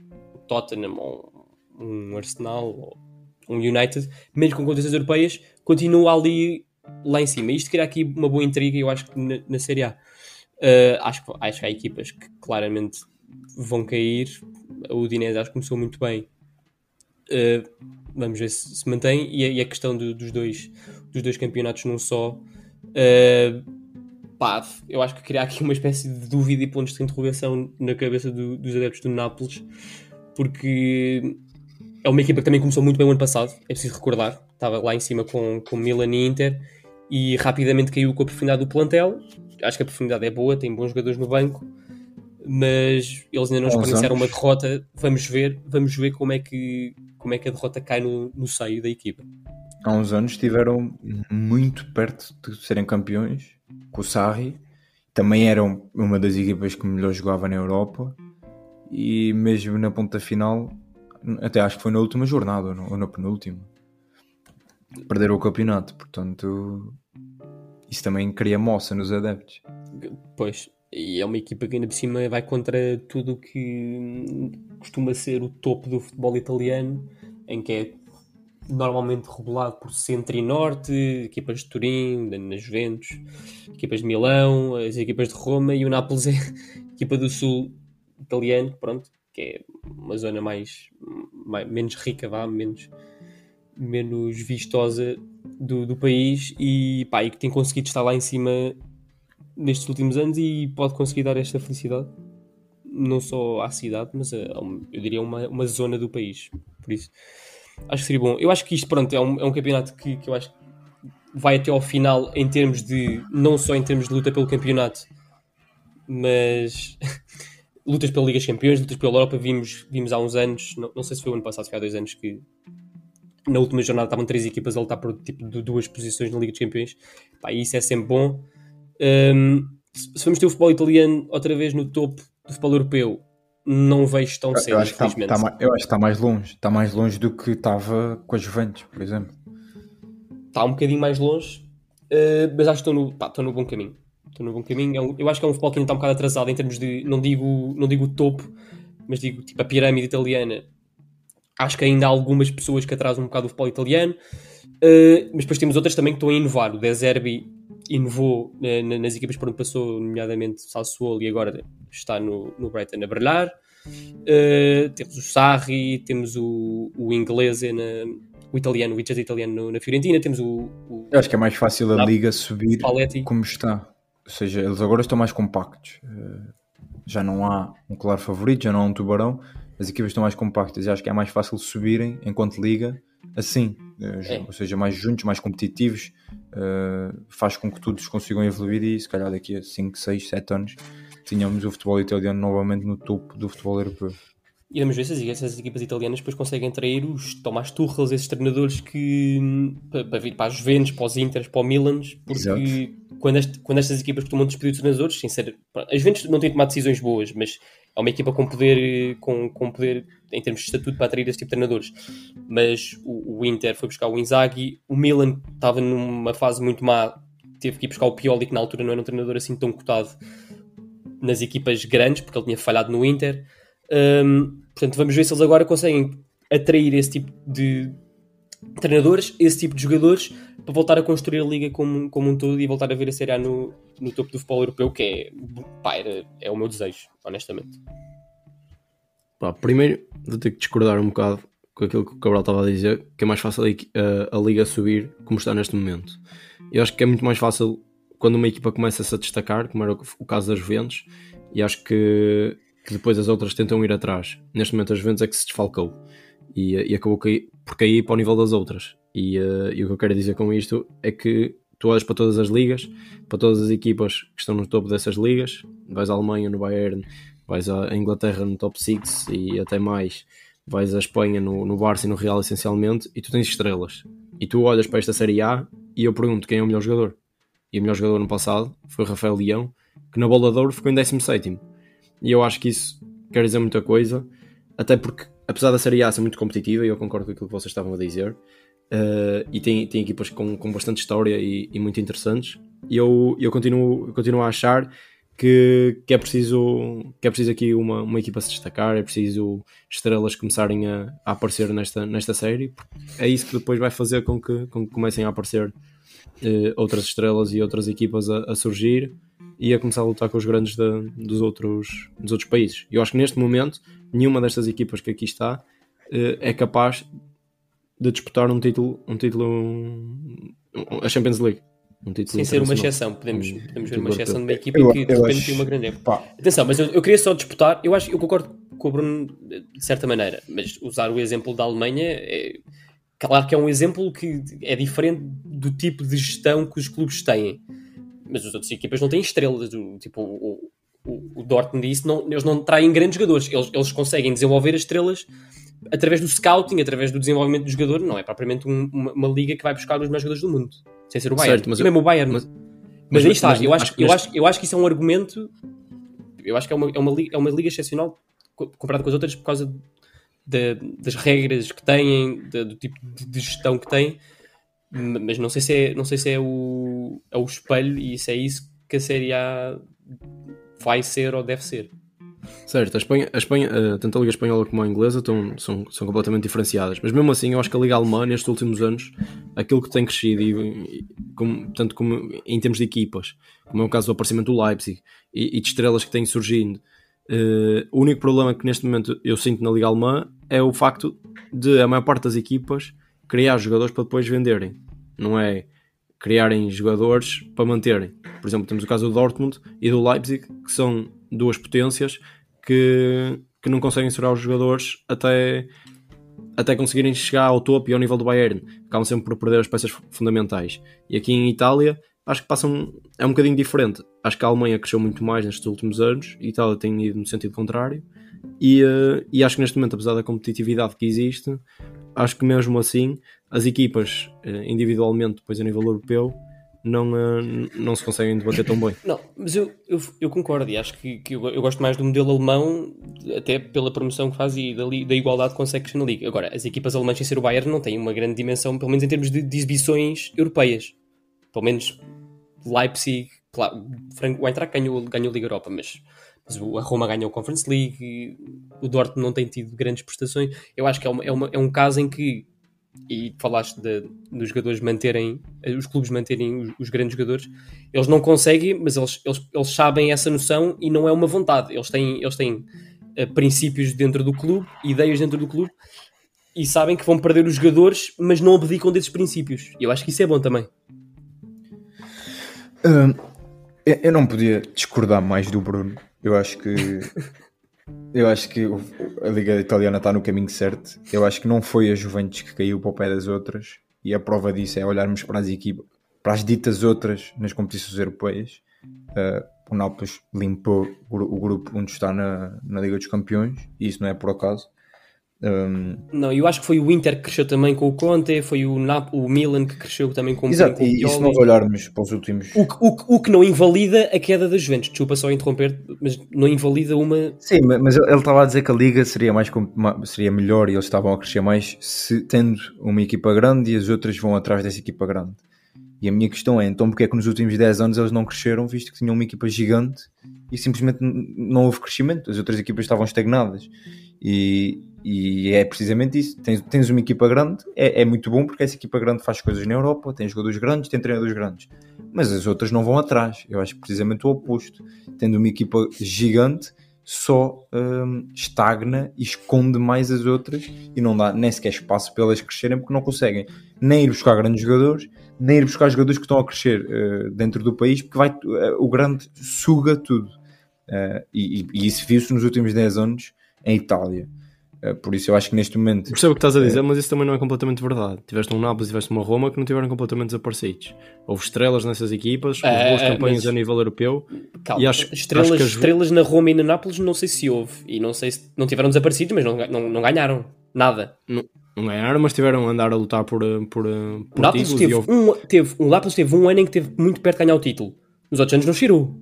Tottenham ou um Arsenal ou um United, mesmo com competições europeias, continua ali lá em cima. Isto cria aqui uma boa intriga, eu acho que na, na Série A. Uh, acho, acho que há equipas que claramente vão cair. A Udinese acho que começou muito bem. Uh, vamos ver se se mantém. E a, e a questão do- dos, dois, dos dois campeonatos num só. uh, pá, eu acho que criar aqui uma espécie de dúvida e pontos de interrogação na cabeça do- dos adeptos do Nápoles, porque é uma equipa que também começou muito bem o ano passado, é preciso recordar. Estava lá em cima com, com Milan e Inter e rapidamente caiu com a profundidade do plantel. Acho que a profundidade é boa, tem bons jogadores no banco, mas eles ainda não experienciaram uma derrota. Vamos ver, vamos ver como é que, como é que a derrota cai no, no seio da equipa. Há uns anos estiveram muito perto de serem campeões com o Sarri. Também eram uma das equipas que melhor jogava na Europa. E mesmo na ponta final, até acho que foi na última jornada ou ou na penúltima, perderam o campeonato. Portanto, isso também cria moça nos adeptos. Pois, e é uma equipa que ainda por cima vai contra tudo o que costuma ser o topo do futebol italiano, em que é normalmente regulado por centro e norte, equipas de Turim, da- Juventus, equipas de Milão, as equipas de Roma e o Nápoles é *laughs* equipa do sul italiano, pronto, que é uma zona mais, mais- menos rica, vá, menos, menos vistosa do, do país e, pá, e que tem conseguido estar lá em cima nestes últimos anos e pode conseguir dar esta felicidade não só à cidade, mas a, a eu diria uma, uma zona do país. Por isso, acho que seria bom. Eu acho que isto, pronto, é um, é um campeonato que, que eu acho que vai até ao final em termos de, não só em termos de luta pelo campeonato, mas *laughs* lutas pela Liga dos Campeões, lutas pela Europa. Vimos, vimos há uns anos, não, não sei se foi o ano passado, se foi há dois anos, que na última jornada estavam três equipas a lutar por tipo de duas posições na Liga dos Campeões. Pá, isso é sempre bom. Um, se vamos ter o futebol italiano outra vez no topo do futebol europeu, não vejo tão cedo, Eu acho, que tá- infelizmente. tá mais- eu acho que está mais longe. Está mais longe do que estava com a Juventus, por exemplo. Está um bocadinho mais longe, uh, mas acho que estou no, pá, estou no bom caminho. Estou no bom caminho. É eu acho que é um futebol que ainda está um bocado atrasado em termos de, não digo, não digo topo, mas digo tipo a pirâmide italiana. Acho que ainda há algumas pessoas que atrasam um bocado o futebol italiano, uh, mas depois temos outras também que estão a inovar. O De Zerbi inovou na- na- nas equipas por onde passou, nomeadamente Sassuolo, e agora está no, no Brighton a brilhar. Uh, temos o Sarri, temos o, o inglês, na, o italiano, o Vicente italiano no- na Fiorentina, temos o, o Eu acho que é mais fácil a liga subir Paletti. como está. Ou seja, eles agora estão mais compactos. Eh, Já não há um claro favorito, já não há um tubarão. As equipas estão mais compactas e acho que é mais fácil subirem enquanto liga assim. Eh, É. Ou seja, mais juntos, mais competitivos. eh, faz com que todos consigam evoluir e se calhar daqui a 5, 6, 7 anos tínhamos o futebol italiano novamente no topo do futebol europeu. E vamos ver se as, essas equipas italianas depois conseguem atrair os Tomás Tuchel, esses treinadores que hum, para, vir para as Juventus, para os Inters, para o Milans, porque quando, este- quando estas equipas costumam despedir de treinadores, sem ser, as Juventus não têm tomado decisões boas, mas é uma equipa com poder, com, com poder em termos de estatuto para atrair esse tipo de treinadores. Mas o, o Inter foi buscar o Inzaghi, o Milan estava numa fase muito má, teve que ir buscar o Pioli, que na altura não era um treinador assim tão cotado nas equipas grandes, porque ele tinha falhado no Inter. Hum, portanto, vamos ver se eles agora conseguem atrair esse tipo de, treinadores, esse tipo de jogadores, para voltar a construir a liga como, como um todo e voltar a ver a Série A no, no topo do futebol europeu, que é, pá, era- é o meu desejo, honestamente. Pá, primeiro, vou ter que discordar um bocado com aquilo que o Cabral estava a dizer, que é mais fácil a, a- liga subir como está neste momento. Eu acho que é muito mais fácil quando uma equipa começa-se a destacar, como era o caso das Juventus, e acho que, que depois as outras tentam ir atrás. Neste momento as Juventus é que se desfalcou e, e acabou por cair para o nível das outras. E, eh, e o que eu quero dizer com isto é que tu olhas para todas as ligas, para todas as equipas que estão no topo dessas ligas, vais à Alemanha no Bayern, vais à Inglaterra no top 6 e até mais, vais à Espanha no, no Barça e no Real essencialmente, e tu tens estrelas. E tu olhas para esta Série A e eu pergunto quem é o melhor jogador. E o melhor jogador no passado foi o Rafael Leão, que na bola de ouro ficou em 17 E eu acho que isso quer dizer muita coisa, até porque, apesar da Série A ser muito competitiva, e eu concordo com aquilo que vocês estavam a dizer, eh, e tem, tem equipas com, com bastante história e, e muito interessantes, e eu, eu, continuo, eu continuo a achar que, que, é preciso, que é preciso aqui uma, uma equipa se destacar, é preciso estrelas começarem a, a aparecer nesta, nesta série, porque é isso que depois vai fazer com que, com que comecem a aparecer eh, outras estrelas e outras equipas a, a surgir e a começar a lutar com os grandes da- dos, outros, dos outros países. Eu acho que neste momento nenhuma destas equipas que aqui está eh, é capaz de disputar um título, um título, um- a Champions League. Um Sem ser uma exceção, podemos, Um podemos ver uma exceção de uma equipa Eu- que de repente acho- tem uma grande época. Pá, Atenção, mas eu, eu queria só disputar, eu acho eu concordo com o Bruno de certa maneira, mas usar o exemplo da Alemanha é claro que é um exemplo que é diferente do tipo de gestão que os clubes têm. Mas as outras equipas não têm estrelas, tipo o, o, o Dortmund disse, não, eles não traem grandes jogadores, eles, eles conseguem desenvolver as estrelas através do scouting, através do desenvolvimento do jogador, não é propriamente um- uma, uma liga que vai buscar os melhores jogadores do mundo, sem ser o Bayern. Certo, mas E eu- mesmo o Bayern. mas- Mas, mas- aí está, mas eu, acho, eu, acho, eu acho que isso é um argumento. Eu acho que é uma, é uma, liga, é uma liga excepcional co- comparado com as outras por causa da- das regras que têm, da- do tipo de, de gestão que têm. Mas não sei se é, não sei se é, o, é o espelho e se é isso que a Série A vai ser ou deve ser. Certo, a Espanha, a Espanha, eh, tanto a Liga Espanhola como a Inglesa estão, são, são completamente diferenciadas. Mas mesmo assim, eu acho que a Liga Alemã, nestes últimos anos, aquilo que tem crescido, e, e como, tanto como em termos de equipas, como é o caso do aparecimento do Leipzig e, e de estrelas que têm surgindo, eh, o único problema que neste momento eu sinto na Liga Alemã é o facto de a maior parte das equipas criar jogadores para depois venderem. Não é criarem jogadores para manterem. Por exemplo, temos o caso do Dortmund e do Leipzig, que são duas potências que, que não conseguem segurar os jogadores até, até conseguirem chegar ao topo e ao nível do Bayern. Acabam sempre por perder as peças fundamentais. E aqui em Itália, acho que passam. É um bocadinho diferente. Acho que a Alemanha cresceu muito mais nestes últimos anos, e Itália tem ido no sentido contrário. E, eh, e acho que neste momento, apesar da competitividade que existe, acho que mesmo assim as equipas eh, individualmente, depois a nível europeu, não, eh, não se conseguem debater tão bem. Não, mas eu, eu, eu concordo e acho que, que eu, eu gosto mais do modelo alemão, até pela promoção que faz e da, da igualdade que consegue na Liga. Agora, as equipas alemãs sem ser o Bayern não têm uma grande dimensão, pelo menos em termos de, de exibições europeias. Pelo menos Leipzig, claro, o Eintracht ganhou, ganhou a Liga Europa, mas, mas a Roma ganhou a Conference League, o Dortmund não tem tido grandes prestações. Eu acho que é, uma- é, uma- é um caso em que e falaste de- dos jogadores manterem, os clubes manterem os, os grandes jogadores, eles não conseguem, mas eles, eles, eles sabem essa noção e não é uma vontade. Eles têm, eles têm eh, princípios dentro do clube, ideias dentro do clube e sabem que vão perder os jogadores, mas não abdicam desses princípios. Eu acho que isso é bom também. Hum, eu não podia discordar mais do Bruno. Eu acho que *laughs* eu acho que a Liga Italiana está no caminho certo. Eu acho que não foi a Juventus que caiu para o pé das outras e a prova disso é olharmos para as equipas, para as ditas outras nas competições europeias. Uh, o Nápoles limpou o grupo onde está na, na Liga dos Campeões e isso não é por acaso. Um, Não, eu acho que foi o Inter que cresceu também com o Conte, foi o, Nap o Milan que cresceu também com, exato, com o e, e se nós olharmos para os últimos O que, o, que- o que não invalida a queda da Juventus. Desculpa só interromper, mas não invalida uma. Sim, ma- mas ele estava a dizer que a liga seria, mais, seria melhor e eles estavam a crescer mais se tendo uma equipa grande e as outras vão atrás dessa equipa grande. E a minha questão é, então porque é que nos últimos 10 anos eles não cresceram, visto que tinham uma equipa gigante e simplesmente não houve crescimento, as outras equipas estavam estagnadas. E, e é precisamente isso. Tens, tens uma equipa grande, é, é muito bom porque essa equipa grande faz coisas na Europa, tem jogadores grandes, tem treinadores grandes. Mas as outras não vão atrás. Eu acho precisamente o oposto. Tendo uma equipa gigante, só hum, estagna e esconde mais as outras e não dá nem sequer espaço para elas crescerem porque não conseguem nem ir buscar grandes jogadores, nem ir buscar jogadores que estão a crescer eh, dentro do país, porque vai, eh, o grande suga tudo. E, e- e isso viu-se nos últimos 10 anos em Itália. Eh, por isso eu acho que neste momento Percebo o que estás a dizer, mas isso também não é completamente verdade. Tiveste um Nápoles e tiveste uma Roma que não tiveram completamente desaparecidos. Houve estrelas nessas equipas, houve É, boas é, campanhas mas- a nível europeu. Calma, E acho- estrelas, acho que as- estrelas na Roma e na Nápoles não sei se houve. E não sei se não tiveram desaparecidos, mas não, não, não ganharam nada. Não, não ganharam, mas tiveram a andar a lutar por, eh, por, eh, por títulos. teve, E houve... um, teve, o Nápoles teve um ano em que teve muito perto de ganhar o título. Nos outros anos não cheirou.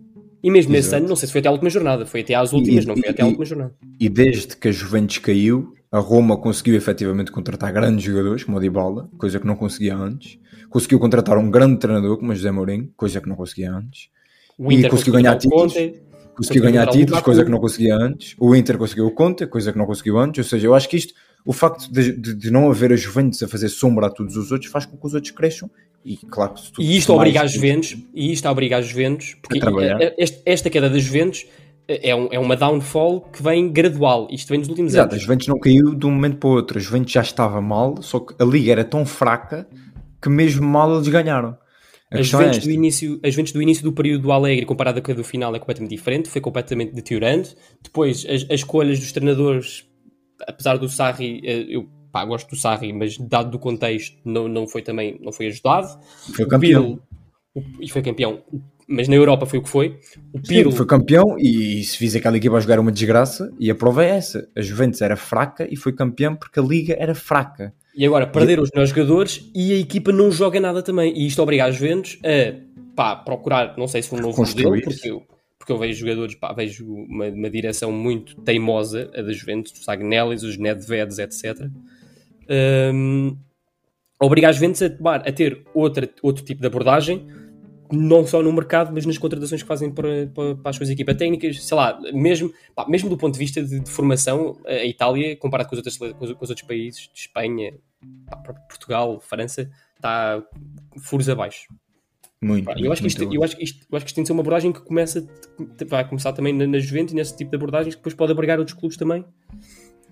E mesmo nesse Exato. ano, não sei se foi até à última jornada. Foi até às últimas, E- não foi e- até à e- última jornada. E desde que a Juventus caiu, a Roma conseguiu efetivamente contratar grandes jogadores, como o Dybala, coisa que não conseguia antes. Conseguiu contratar um grande treinador, como o José Mourinho, coisa que não conseguia antes. O E Inter conseguiu ganhar títulos. Conte. Conseguiu ganhar títulos, coisa que não conseguia antes. O Inter conseguiu o Conte, coisa que não conseguiu antes. Ou seja, eu acho que isto, o facto de, de- de não haver a Juventus a fazer sombra a todos os outros, faz com que os outros cresçam. E claro E isto mais- obriga as Juventus, e isto obriga as Juventus, porque A esta queda das Juventus é, um- é uma downfall que vem gradual. Isto vem nos últimos Exato, a anos. Juventus não caiu de um momento para o outro. A Juventus já estava mal, só que a liga era tão fraca que mesmo mal eles ganharam. A As é Juventus, esta. do início, as Juventus do início do período do Alegre comparada com a do final é completamente diferente, foi completamente deteriorando. Depois, as, as escolhas dos treinadores, apesar do Sarri, eh, eu pá, gosto do Sarri, mas dado do contexto, não, não foi também não foi ajudado. Foi O campeão. Pirlo- o- e foi campeão. mas na Europa foi o que foi. O Sim, Pirlo, foi campeão e se fiz aquela equipa a jogar uma desgraça e a prova é essa. A Juventus era fraca e foi campeão porque a liga era fraca. E agora perderam os melhores jogadores e a equipa não joga nada também. E isto obriga as Juventus a pá, procurar, não sei se um novo modelo, Construir-se. porque eu, porque eu vejo jogadores, pá, vejo uma, uma direção muito teimosa, a da Juventus, os Agnelis, os Nedvedes, etc. Hum, obriga as Juventus a, tomar, a ter outra, outro tipo de abordagem, não só no mercado, mas nas contratações que fazem para, para, para as suas equipas técnicas, sei lá, mesmo, pá, mesmo do ponto de vista de, de formação, a Itália, comparado com os outros, com os, com os outros países, de Espanha, pá, Portugal, França, está furos abaixo. Muito. Pá, eu, acho que isto, muito eu, acho que isto, eu acho que isto tem de ser uma abordagem que começa, vai começar também na, na Juventus e nesse tipo de abordagens que depois pode abrigar outros clubes também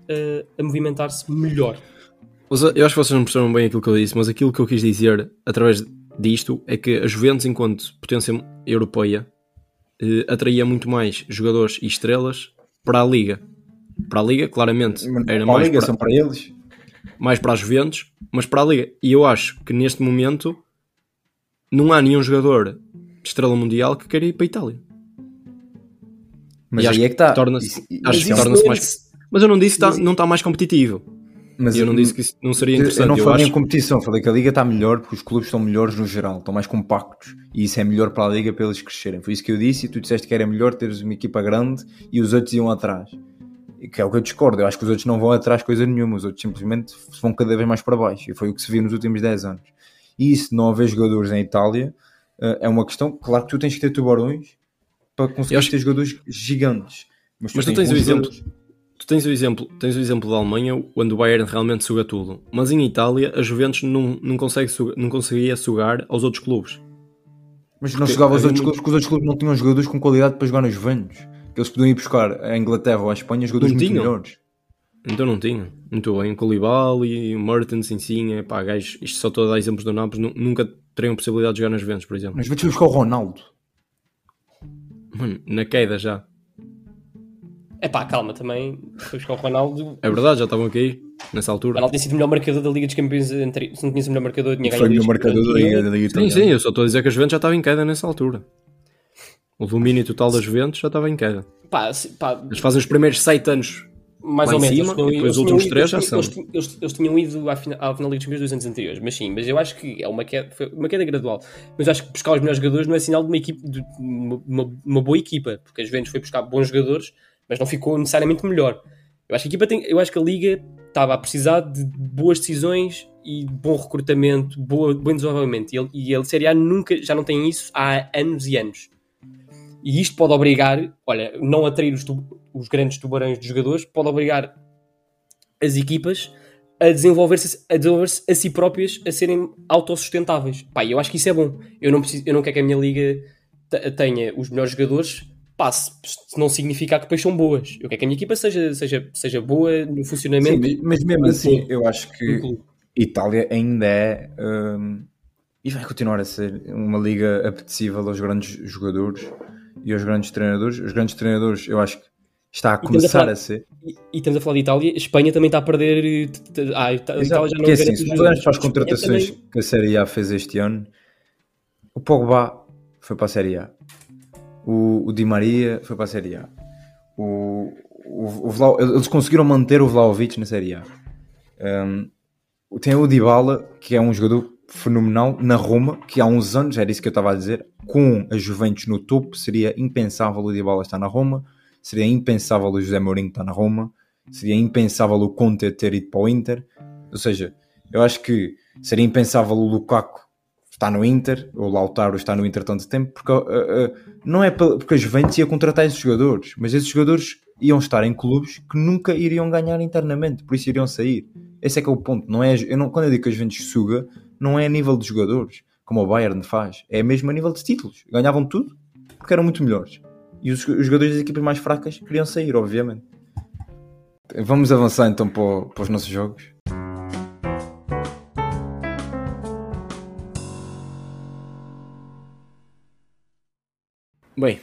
eh, a movimentar-se melhor. Eu acho que vocês não perceberam bem aquilo que eu disse, mas aquilo que eu quis dizer através disto é que a Juventus, enquanto potência europeia, eh, atraía muito mais jogadores e estrelas para a Liga. Para a Liga, claramente, Mas era para a mais liga para, são para eles. mais para a Juventus, mas para a Liga. E eu acho que neste momento não há nenhum jogador de estrela mundial que queira ir para a Itália. Mas E aí é que está. torna-se- acho que isso torna-se é- mais- Mas eu não disse que está- não está mais competitivo. Mas eu não disse que isso não seria Eu- interessante. Eu não Eu, falei acho em competição, falei que a liga está melhor porque os clubes estão melhores no geral, estão mais compactos e isso é melhor para a liga para eles crescerem. Foi isso que eu disse e tu disseste que era melhor teres uma equipa grande e os outros iam atrás. Que é o que eu discordo. Eu acho que os outros não vão atrás coisa nenhuma, os outros simplesmente vão cada vez mais para baixo. E foi o que se viu nos últimos 10 anos. E isso não haver jogadores em Itália eh, é uma questão. Claro que tu tens que ter tubarões para conseguir Eu acho- ter jogadores gigantes. Mas tu tens o bons exemplo- jogadores. Tens o exemplo, tens o exemplo da Alemanha, onde o Bayern realmente suga tudo. Mas em Itália, a Juventus não, não, consegue não conseguia sugar aos outros clubes. Mas não Porque chegava aos outros muito- clubes porque os outros clubes não tinham jogadores com qualidade para jogar nos Juventus. Que eles podiam ir buscar a Inglaterra ou a Espanha jogadores muito melhores. Então não tinha. Muito bem. O Koulibaly, o Mertens, Insigne, pá, gajos, isto só estou a dar exemplos do Nápoles, nu- nunca teriam possibilidade de jogar nas Juventus, por exemplo. Mas foi buscar o Ronaldo. Mano, na queda já. É pá, calma, também foi buscar o Ronaldo. É verdade, já estavam aqui, nessa O altura. Ronaldo tem sido o melhor marcador da Liga dos Campeões anterior. Se não tinha sido o melhor marcador, tinha ganho Foi o melhor marcador da campeões. Liga, da Liga Sim, Italiana. sim, eu só estou a dizer que a Juventus já estava em queda nessa altura. O domínio total da Juventus já estava em queda. Pá, se- pá, Eles fazem os primeiros 7 anos mais lá ou em menos. cima, eles tinham e depois os últimos tinham três ido- já são. eles- eles- eles tinham ido à final, à final da Liga dos Campeões dois anos anteriores, mas sim, mas eu acho que é uma queda, foi uma queda gradual. Mas eu acho que buscar os melhores jogadores não é sinal de uma equipe de uma, uma- uma boa equipa, porque a Juventus foi buscar bons jogadores, mas não ficou necessariamente melhor. Eu acho que a equipa tem, eu acho que a Liga estava a precisar de boas decisões e bom recrutamento, boa, bom desenvolvimento. E, ele, e a Série A nunca, já não tem isso há anos e anos. E isto pode obrigar, olha, não atrair os, os grandes tubarões de jogadores, pode obrigar as equipas a desenvolver-se a, desenvolver a si próprias a serem autossustentáveis. Pá, eu acho que isso é bom. Eu não, preciso, eu não quero que a minha liga tenha os melhores jogadores, pá, não significa que depois são boas. Eu quero que a minha equipa seja, seja, seja boa no funcionamento. Sim, mas mesmo assim, eu acho que Itália ainda é um, e vai continuar a ser uma liga apetecível aos grandes jogadores e aos grandes treinadores. Os grandes treinadores, eu acho que está a começar a, falar, a, ser. E, e, estamos a falar de Itália, Espanha também está a perder. Ah, a Itália já não Porque, assim, se olharmos para as contratações também... que a Série A fez este ano, o Pogba foi para a Série A, o, o Di Maria foi para a Série A, o, o, o eles conseguiram manter o Vlaovic na Série A. Um, tem o Dybala, que é um jogador fenomenal na Roma, que há uns anos, era isso que eu estava a dizer, com a Juventus no topo, seria impensável o Dybala estar na Roma, seria impensável o José Mourinho estar na Roma, seria impensável o Conte ter ido para o Inter, ou seja, eu acho que seria impensável o Lukaku estar no Inter, ou o Lautaro estar no Inter tanto tempo, porque uh, uh, não é porque a Juventus ia contratar esses jogadores, mas esses jogadores iam estar em clubes que nunca iriam ganhar internamente, por isso iriam sair. Esse é que é o ponto. Não é, eu não, quando eu digo que a Juventus suga, não é a nível de jogadores, como o Bayern faz. É mesmo a nível de títulos. Ganhavam tudo porque eram muito melhores. E os, os jogadores das equipas mais fracas queriam sair, obviamente. Vamos avançar então para, para os nossos jogos. Bem,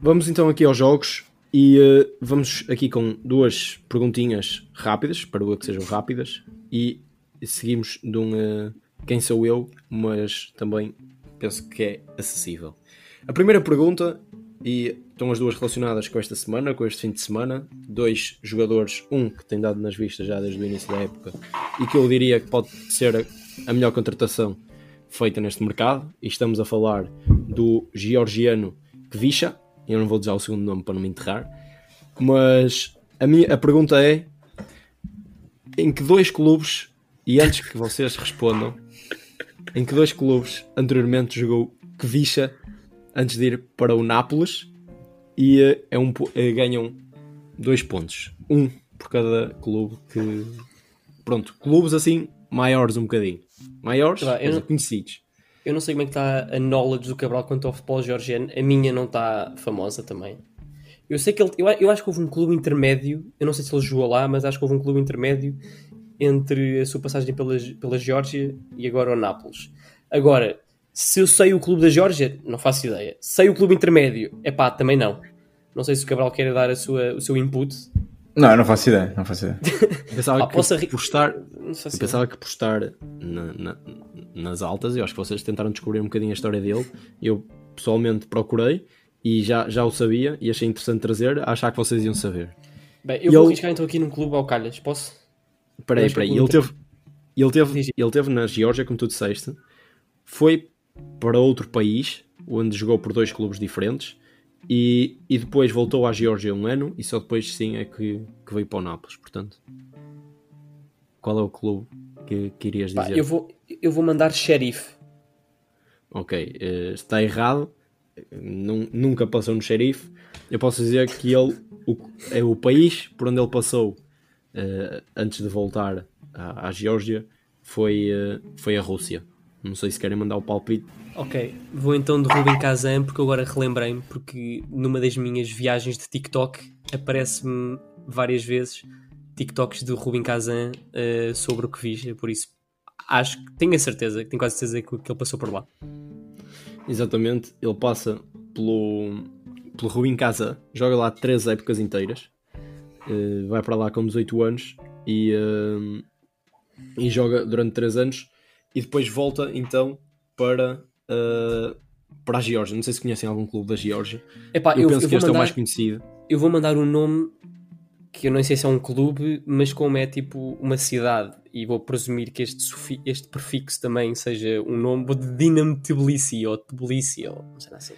vamos então aqui aos jogos e uh, vamos aqui com duas perguntinhas rápidas, para que sejam rápidas, e seguimos de um uh, quem sou eu, mas também penso que é acessível. A primeira pergunta, e estão as duas relacionadas com esta semana, com este fim de semana, dois jogadores, um que tem dado nas vistas já desde o início da época e que eu diria que pode ser a melhor contratação feita neste mercado, e estamos a falar do georgiano Kvisha, eu não vou dizer o segundo nome para não me enterrar, mas a, minha, a pergunta é em que dois clubes, e antes que vocês respondam, em que dois clubes anteriormente jogou Kvisha antes de ir para o Nápoles e eh, é um, é, ganham dois pontos, um por cada clube que pronto, clubes assim maiores um bocadinho, maiores, tá, eu conhecidos. Eu não sei como é que está a knowledge do Cabral quanto ao futebol georgiano, a minha não está famosa também. Eu sei que ele, eu, eu acho que houve um clube intermédio, eu não sei se ele jogou lá, mas acho que houve um clube intermédio entre a sua passagem pela, pela Geórgia e agora o Nápoles. Agora, se eu sei o clube da Geórgia, não faço ideia. Sei o clube intermédio, é pá, também não. Não sei se o Cabral quer dar a sua, o seu input. Não, eu não faço ideia, não faço ideia. Eu pensava, ah, que, posso... por estar, eu pensava que por estar na, na, nas altas, eu acho que vocês tentaram descobrir um bocadinho a história dele. Eu pessoalmente procurei e já, já o sabia e achei interessante trazer, achar que vocês iam saber. Bem, eu e vou ele... arriscar então aqui num clube ao Calhas, posso? Peraí, peraí, ele teve, ele, teve, ele teve na Geórgia, como tu disseste, foi para outro país, onde jogou por dois clubes diferentes, e, e depois voltou à Geórgia um ano, e só depois sim é que, que veio para o Nápoles, portanto. Qual é o clube que, que irias dizer? Pá, eu, vou, eu vou mandar Sheriff. Ok, uh, está errado, nunca passou no Sheriff. Eu posso dizer que ele o, é o país por onde ele passou uh, antes de voltar à, à Geórgia foi, uh, foi a Rússia. Não sei se querem mandar o palpite. Ok, vou então de Rubem Kazan porque agora relembrei-me porque numa das minhas viagens de TikTok aparece-me várias vezes TikToks de Rubem Kazan uh, sobre o que vi, por isso acho que tenho a certeza, tenho quase certeza que, ele passou por lá. Exatamente, ele passa pelo, pelo Rubem Kazan, joga lá três épocas inteiras, uh, vai para lá com 18 anos e, uh, e joga durante 3 anos e depois volta então para, uh, para a Geórgia. Não sei se conhecem algum clube da Geórgia. eu, eu penso eu que este mandar, é o mais conhecido. Eu vou mandar um nome que eu não sei se é um clube, mas como é tipo uma cidade, e vou presumir que este, este prefixo também seja um nome de Dinamo Tbilisi ou Tbilisi, ou não sei assim.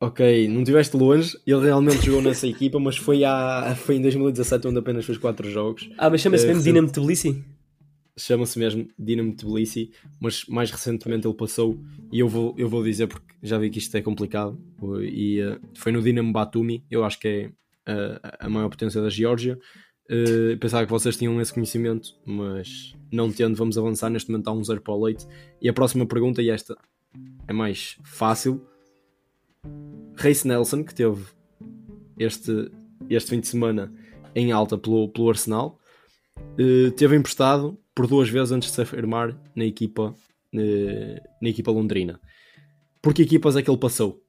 Ok, não estiveste longe, ele realmente jogou nessa *laughs* equipa, mas foi, há, foi em 2017 onde apenas fez 4 jogos. Ah, mas chama-se uh, mesmo Dinamo Tbilisi? Chama-se mesmo Dinamo Tbilisi, mas mais recentemente ele passou, e eu vou, eu vou dizer porque já vi que isto é complicado, e uh, foi no Dinamo Batumi, eu acho que é uh, a maior potência da Geórgia. Uh, pensava que vocês tinham esse conhecimento, mas não tendo, vamos avançar. Neste momento há um 0 para o leite. E a próxima pergunta, e esta é mais fácil: Race Nelson, que teve este, este fim de semana em alta pelo, pelo Arsenal, uh, teve emprestado por duas vezes antes de se afirmar na equipa, uh, na equipa londrina. Por que equipas é que ele passou?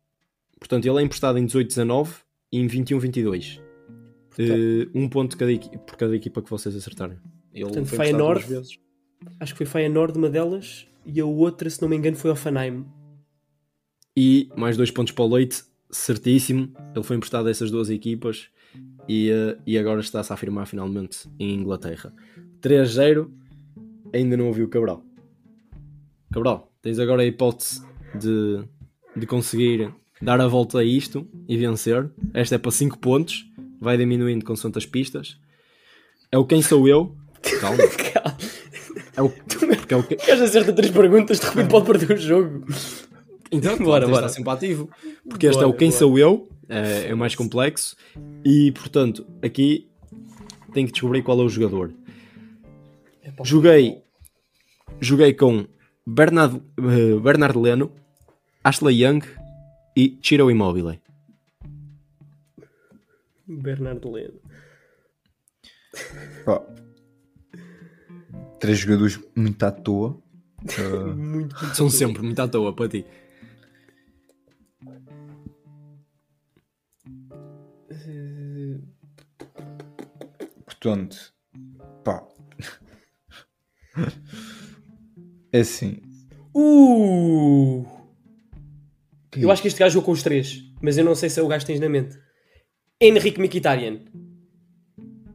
Portanto, ele é emprestado em 18-19 e em 21-22. Uh, um ponto cada por cada equipa que vocês acertarem. Ele Portanto, foi Feyenoord, vezes. acho que foi Feyenoord uma delas e a outra, se não me engano, foi Offenheim. E mais dois pontos para o Leite, certíssimo. Ele foi emprestado a essas duas equipas e, uh, e agora está-se a afirmar finalmente em Inglaterra. 3-0, ainda não ouviu Cabral. Cabral, tens agora a hipótese de, de conseguir dar a volta a isto e vencer. Esta é para 5 pontos, vai diminuindo com as pistas. É o quem sou eu. Calma. *laughs* é o, porque é o que... Queres acertar três perguntas, de repente pode perder o jogo. Então, bora, bora. Está sempre ativo. Porque este bora, é o quem bora. sou eu, é, é o mais complexo. E, portanto, aqui tem que descobrir qual é o jogador. Joguei, joguei com Bernard, uh, Bernard Leno, Ashley Young e Chiro Immobile. Bernardo Leno. Oh. Três jogadores muito à toa. Uh... *laughs* muito, muito São sempre muito à toa para ti. Portanto, pá. É assim. Uh! Eu acho que este gajo jogou com os três, mas eu não sei se é o gajo que tens na mente. Henrique Mkhitaryan.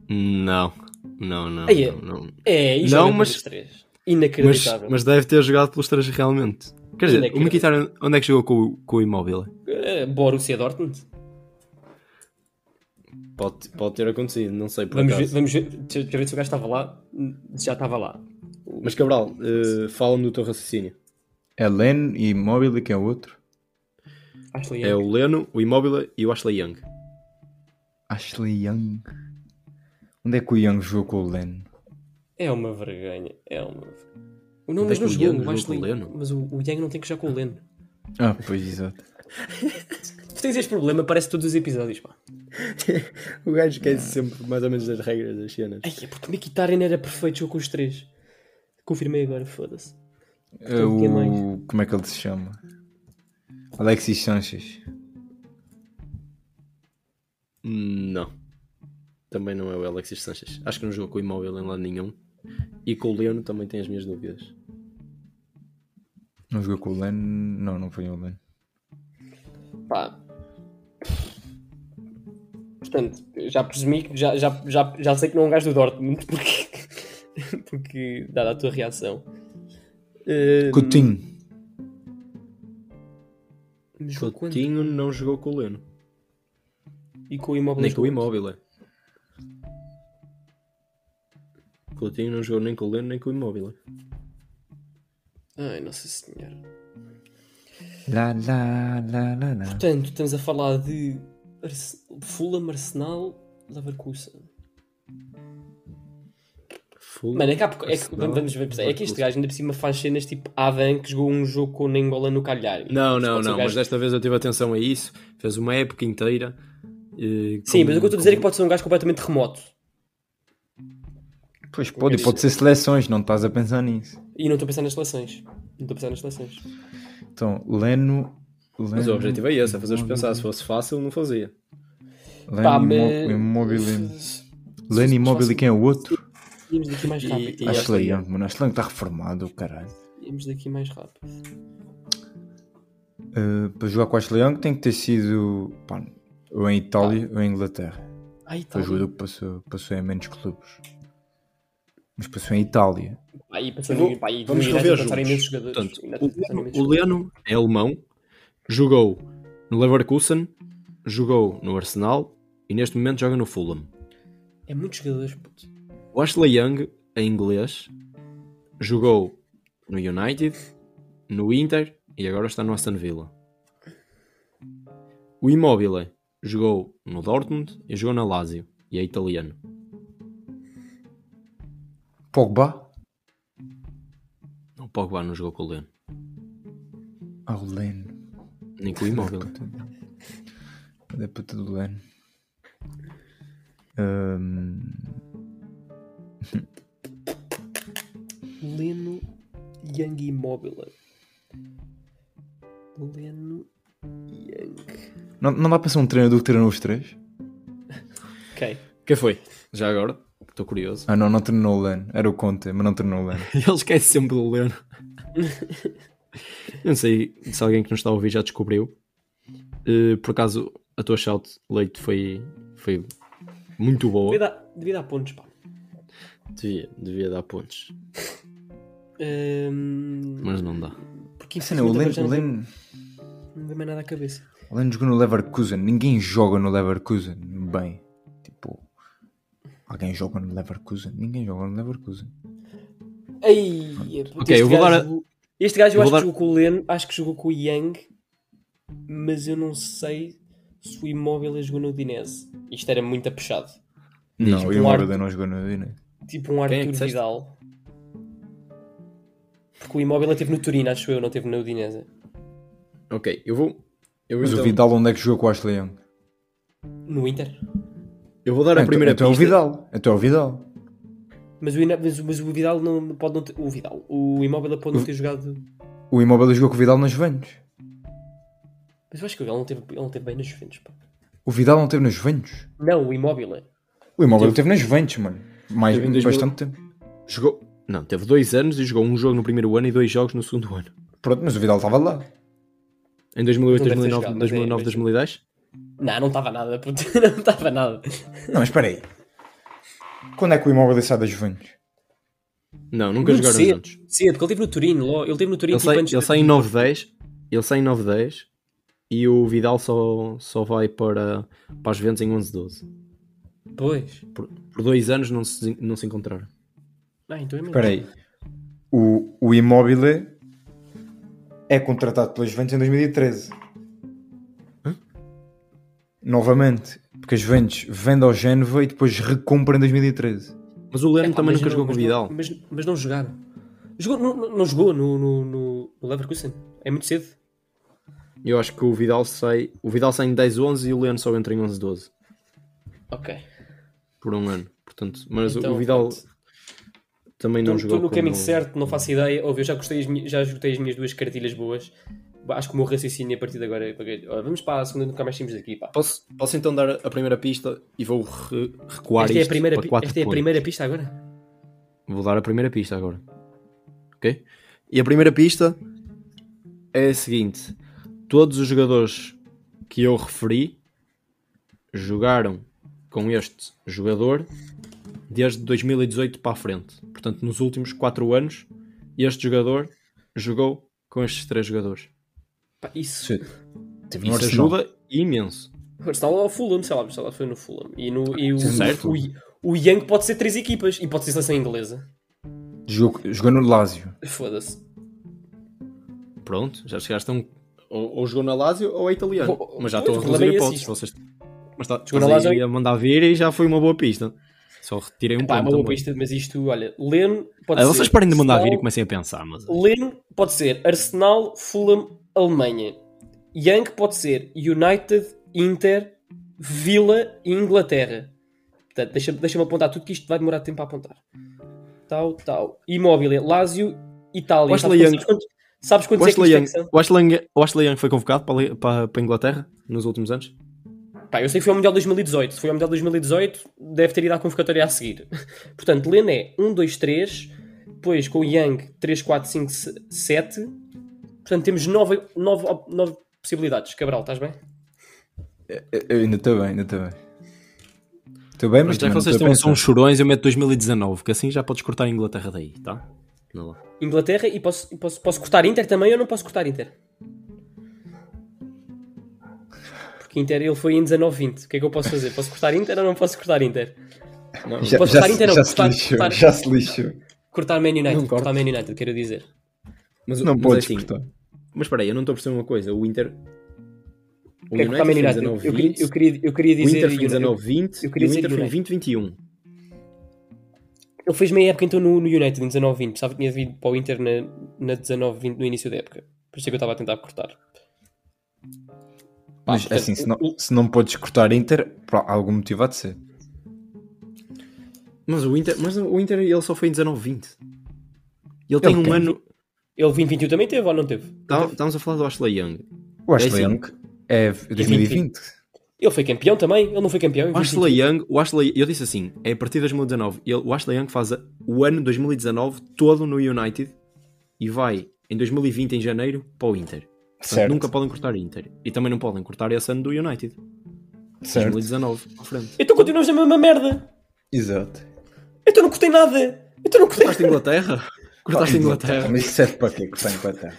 Não, não, não. Aí, não, não. É, e não, mas, três. Inacreditável. Mas, mas, deve ter jogado pelos três realmente. Quer dizer, o Mkhitaryan, onde é que jogou com, com o Imóvel? Uh, Borussia Dortmund. Pode, pode ter acontecido, não sei por vamos acaso. Ver, vamos ver, deixa, ver se o gajo estava lá. Já estava lá. Mas Cabral, uh, fala-me do teu raciocínio. É Len e Imóvel e quem é o outro? é o Leno, o Imóvel e o Ashley Young. Ashley Young. Onde é que o Young jogou com o Len? É uma vergonha. É uma O nome mas não jogou, o Ashley. Com o Leno? Mas o, o Young não tem que jogar com o Leno. Ah, pois exato. *laughs* tu tens este problema, parece todos os episódios, pá. *laughs* o gajo esquece sempre mais ou menos das regras das cenas. Ai, é porque o Mkhitaryan era perfeito, jogou com os três. Confirmei agora, foda-se. É o... Como é que ele se chama? Alexis Sanchez. Não. Também não é o Alexis Sanchez. Acho que não jogou com o imóvel em lado nenhum. E com o Leon também tem as minhas dúvidas. Não jogou com o Len? Não, não foi o Len. Pá. Portanto, já presumi que já, já, já, já sei que não é um gajo do Dortmund porque, *laughs* porque dada a tua reação. Uh, Coutinho. Coutinho não jogou com o Leno. E com o imóvel. Nem com o imóvel, é. Coutinho não jogou nem com o Leno nem com o imóvel. Ai, Nossa Senhora. Lá, lá, lá, lá, lá. Portanto, estamos a falar de Fulham, Arsenal, Leverkusen. Fulham, Mano, é que, há, é que vamos ver, é que este gajo ainda por cima faz cenas tipo Adam que jogou um jogo com o Nengola no Calhar. Não, não, não, mas desta vez eu tive atenção a isso. Fez uma época inteira Uh, Sim, mas o que eu estou a dizer é que pode ser um gajo completamente remoto. Pois pode, e pode ser seleções, não estás a pensar nisso. E não estou a pensar nas seleções. Não estou a pensar nas seleções. Então, Leno. Leno mas o objetivo é esse, é fazer-os pensar. Se fosse fácil, não fazia. Leno Pá, imóvel. Leno imóvel e quem é o outro? Íamos daqui mais rápido. E, e Ashley Young, mano. Ashley está reformado, caralho. Íamos daqui mais rápido. Uh, para jogar com a Ashley Young tem que ter sido. Pá, ou em Itália ah. ou em Inglaterra. Ah, Itália. Foi o que passou, passou em menos clubes. Mas passou em Itália. Aí passou Vou, pá, vamos rever juntos. Portanto, o, o Leno é alemão, jogou no Leverkusen, jogou no Arsenal e neste momento joga no Fulham. É muitos jogadores, puto. O Ashley Young é inglês, jogou no United, no Inter e agora está no Aston Villa. O Immobile jogou no Dortmund e jogou na Lazio e é italiano. Pogba? O Pogba não jogou com o Leno, Ah, o Leno. nem com o Immobile. Da puta do Leno. Ahm, Leno Young Immobile. Leno Young. não, não dá para ser um treinador que treinou os três? Ok. Quem foi? Já agora? Estou curioso. Ah, não, não treinou o Leno. Era o Conte, mas não treinou o Leno. *laughs* Ele esquece sempre do Leno. não sei se alguém que nos está a ouvir já descobriu. Eh, por acaso, a tua shout, Leite, foi, foi muito boa. Devia dar, devia dar pontos, pá. Devia, devia dar pontos, Ahm, mas não dá. porque Sim, não, o já não, vem- não vem mais nada à cabeça. o Leno jogou no Leverkusen. Ninguém joga no Leverkusen bem. Tipo, alguém joga no Leverkusen? Ninguém joga no Leverkusen. Ei, Ok, eu vou dar a- Este gajo eu, eu acho vou que dar- jogou com o Leno, acho que jogou com o Yang, mas eu não sei se o Immobile jogou no Udinese. Isto era muito apechado. Não, o um ar- não jogou no Udinese. Tipo um é Arthur disseste? Vidal. Porque o Immobile teve no Turino, acho eu, não teve na Udinese. Ok, eu vou. Eu, Mas então- o Vidal onde é que jogou com o Ashley Young? No Inter. eu vou dar a Então- primeira então é o pista. Vidal. Então é o Vidal. Mas o, mas, mas o Vidal não pode não ter. O Vidal. O Immobile pode não ter jogado. O Immobile jogou com o Vidal nas Juventus. Mas eu acho que ele não teve, ele não teve bem nas Juventus. pá. O Vidal não teve nas Juventus? Não, o Immobile. O Immobile teve nas Juventus, mano. Mais, Teve em 2000. bastante tempo. Jogou. Não, teve dois anos e jogou um jogo no primeiro ano e dois jogos no segundo ano. Pronto, mas o Vidal estava lá. Em 2008, Não deve ter 2009, jogado, mas é- 2009 mas- 2010? Não, não estava nada. *laughs* Não estava nada. Não, mas espera aí. Quando é que o Immobile sai das Juventus? Não, nunca Muito jogaram cedo. juntos. Cedo, porque ele teve no Turino. lo- Ele teve no Turino Ele tipo sai, antes ele de- sai em 9-10. Ele sai em 9-10 e o Vidal só, só vai para, para as Juventus em 11-12. Pois. Por, por dois anos não se, não se encontraram. Ah, então é mesmo. Espera aí. O, o Immobile é contratado pelas Juventus em 2013. Novamente. Porque as Juventus vende ao Génova e depois recompra em 2013. Mas o Leno Epá, também nunca não- jogou com o Vidal. Mas, mas não jogaram. Jogou, não, não- não jogou no, no, no, no Leverkusen. É muito cedo. Eu acho que o Vidal sai. O Vidal sai em 10-11 e o Leno só entra em 11-12. Ok. Por um ano. Portanto, mas Então, o Vidal pronto. também não Estou jogou no com caminho o- certo, não faço ideia. Ouve, eu já, gostei, já esgotei as minhas duas cartilhas boas. Acho que o meu raciocínio a partir de agora. é- Vamos para a segunda, nunca mais temos aqui. Pá. Posso, posso então dar a primeira pista e vou re- recuar Esta é, a primeira, para pi- 4 esta é a primeira pista agora. Vou dar a primeira pista agora. Ok? E a primeira pista é a seguinte: todos os jogadores que eu referi jogaram com este jogador desde 2018 para a frente. Portanto, nos últimos 4 anos, este jogador jogou com estes três jogadores. Pá, isso. Teve Isso Arsenal. ajuda imenso. Está lá ao Fulham, sei lá, sei lá, foi no Fulham. E, no, e o, Certo. o, o Young pode ser três equipas e pode ser seleção inglesa. Jogou, jogou no Lazio. Foda-se. Pronto, já chegaste a um. Ou, ou jogou na Lazio ou é italiano. Mas já estou a o reduzir é hipóteses. esse, Vocês... Mas na estás aí Lazio- a mandar vir e já foi uma boa pista. Só retirei um Pá, ponto. uma boa também. pista, mas isto, olha, Leno pode Ah, ser. vocês parem de mandar vir e Arsenal- comecem a pensar. Mas... Leno pode ser Arsenal, Fulham, Alemanha. Young pode ser United, Inter, Villa e Inglaterra. Portanto, deixa- deixa-me apontar tudo que isto vai demorar tempo a apontar. Tal, tal. Immobile, Lazio, Itália. Sabes quantos, sabes é que isto é que são? o, Ashley, Young- foi convocado para, para, para a Inglaterra nos últimos anos? Pá, eu sei que foi ao Mundial 2018. Se foi ao Mundial 2018, deve ter ido à convocatória a seguir. *laughs* Portanto, Leno é 1, 2, 3. Depois com o Young, 3, 4, 5, 7. Portanto, temos 9, 9, 9 possibilidades. Cabral, estás bem? Eu- ainda estou bem, ainda estou bem. Estou bem, mas Mas já que vocês estão, são chorões, eu meto 2019, que assim já podes cortar a Inglaterra daí, tá? Inglaterra e posso, posso, posso cortar Inter também ou não posso cortar Inter? Inter ele foi em 19-20. O que é que eu posso fazer? Posso cortar Inter ou não posso cortar Inter? Não, Já, Posso já, cortar se- Inter, não, já se cortar- lixou, cortar- já se lixou. Cortar Man United. Cortar Man United, quero dizer. Mas, Não mas podes assim, cortar. Mas espera aí, eu não estou a perceber uma coisa. O Inter. O Quer cortar Man foi United? 19, Eu queria, eu queria, eu queria O dizer. Inter foi United. 19, 20 eu queria e o Inter foi United. 20, 21. Ele fez meia época então no, no United em 19-20. Pensava que tinha vindo para o Inter na, na 19-20 no início da época. Por isso é que eu estava a tentar cortar. Pá, Mas portanto, assim, se não, o- se não podes cortar Inter, por algum motivo há de ser. Mas o Inter, mas o Inter ele só foi em 19, 20. Ele tem Ele um tem. ano. Ele 20-21 também teve ou não teve? Tá- Estávamos a falar do Ashley Young. O Ashley É assim. Young é 2020. Ele foi campeão também? Ele não foi campeão em O Ashley 2021? Young, o Ashley, eu disse assim, é a partir de 2019. Ele, o Ashley Young faz o ano 2019 todo no United e vai em 2020 em janeiro para o Inter. Portanto, Certo. nunca podem cortar Inter. E também não podem cortar esse ano do United. Certo. 2019 à frente. Então continuamos na mesma merda. Exato. Então não cortei nada. Então não cortei Cortaste a Inglaterra? Cortaste a Inglaterra. Mas isso serve para quê? Cortar Inglaterra.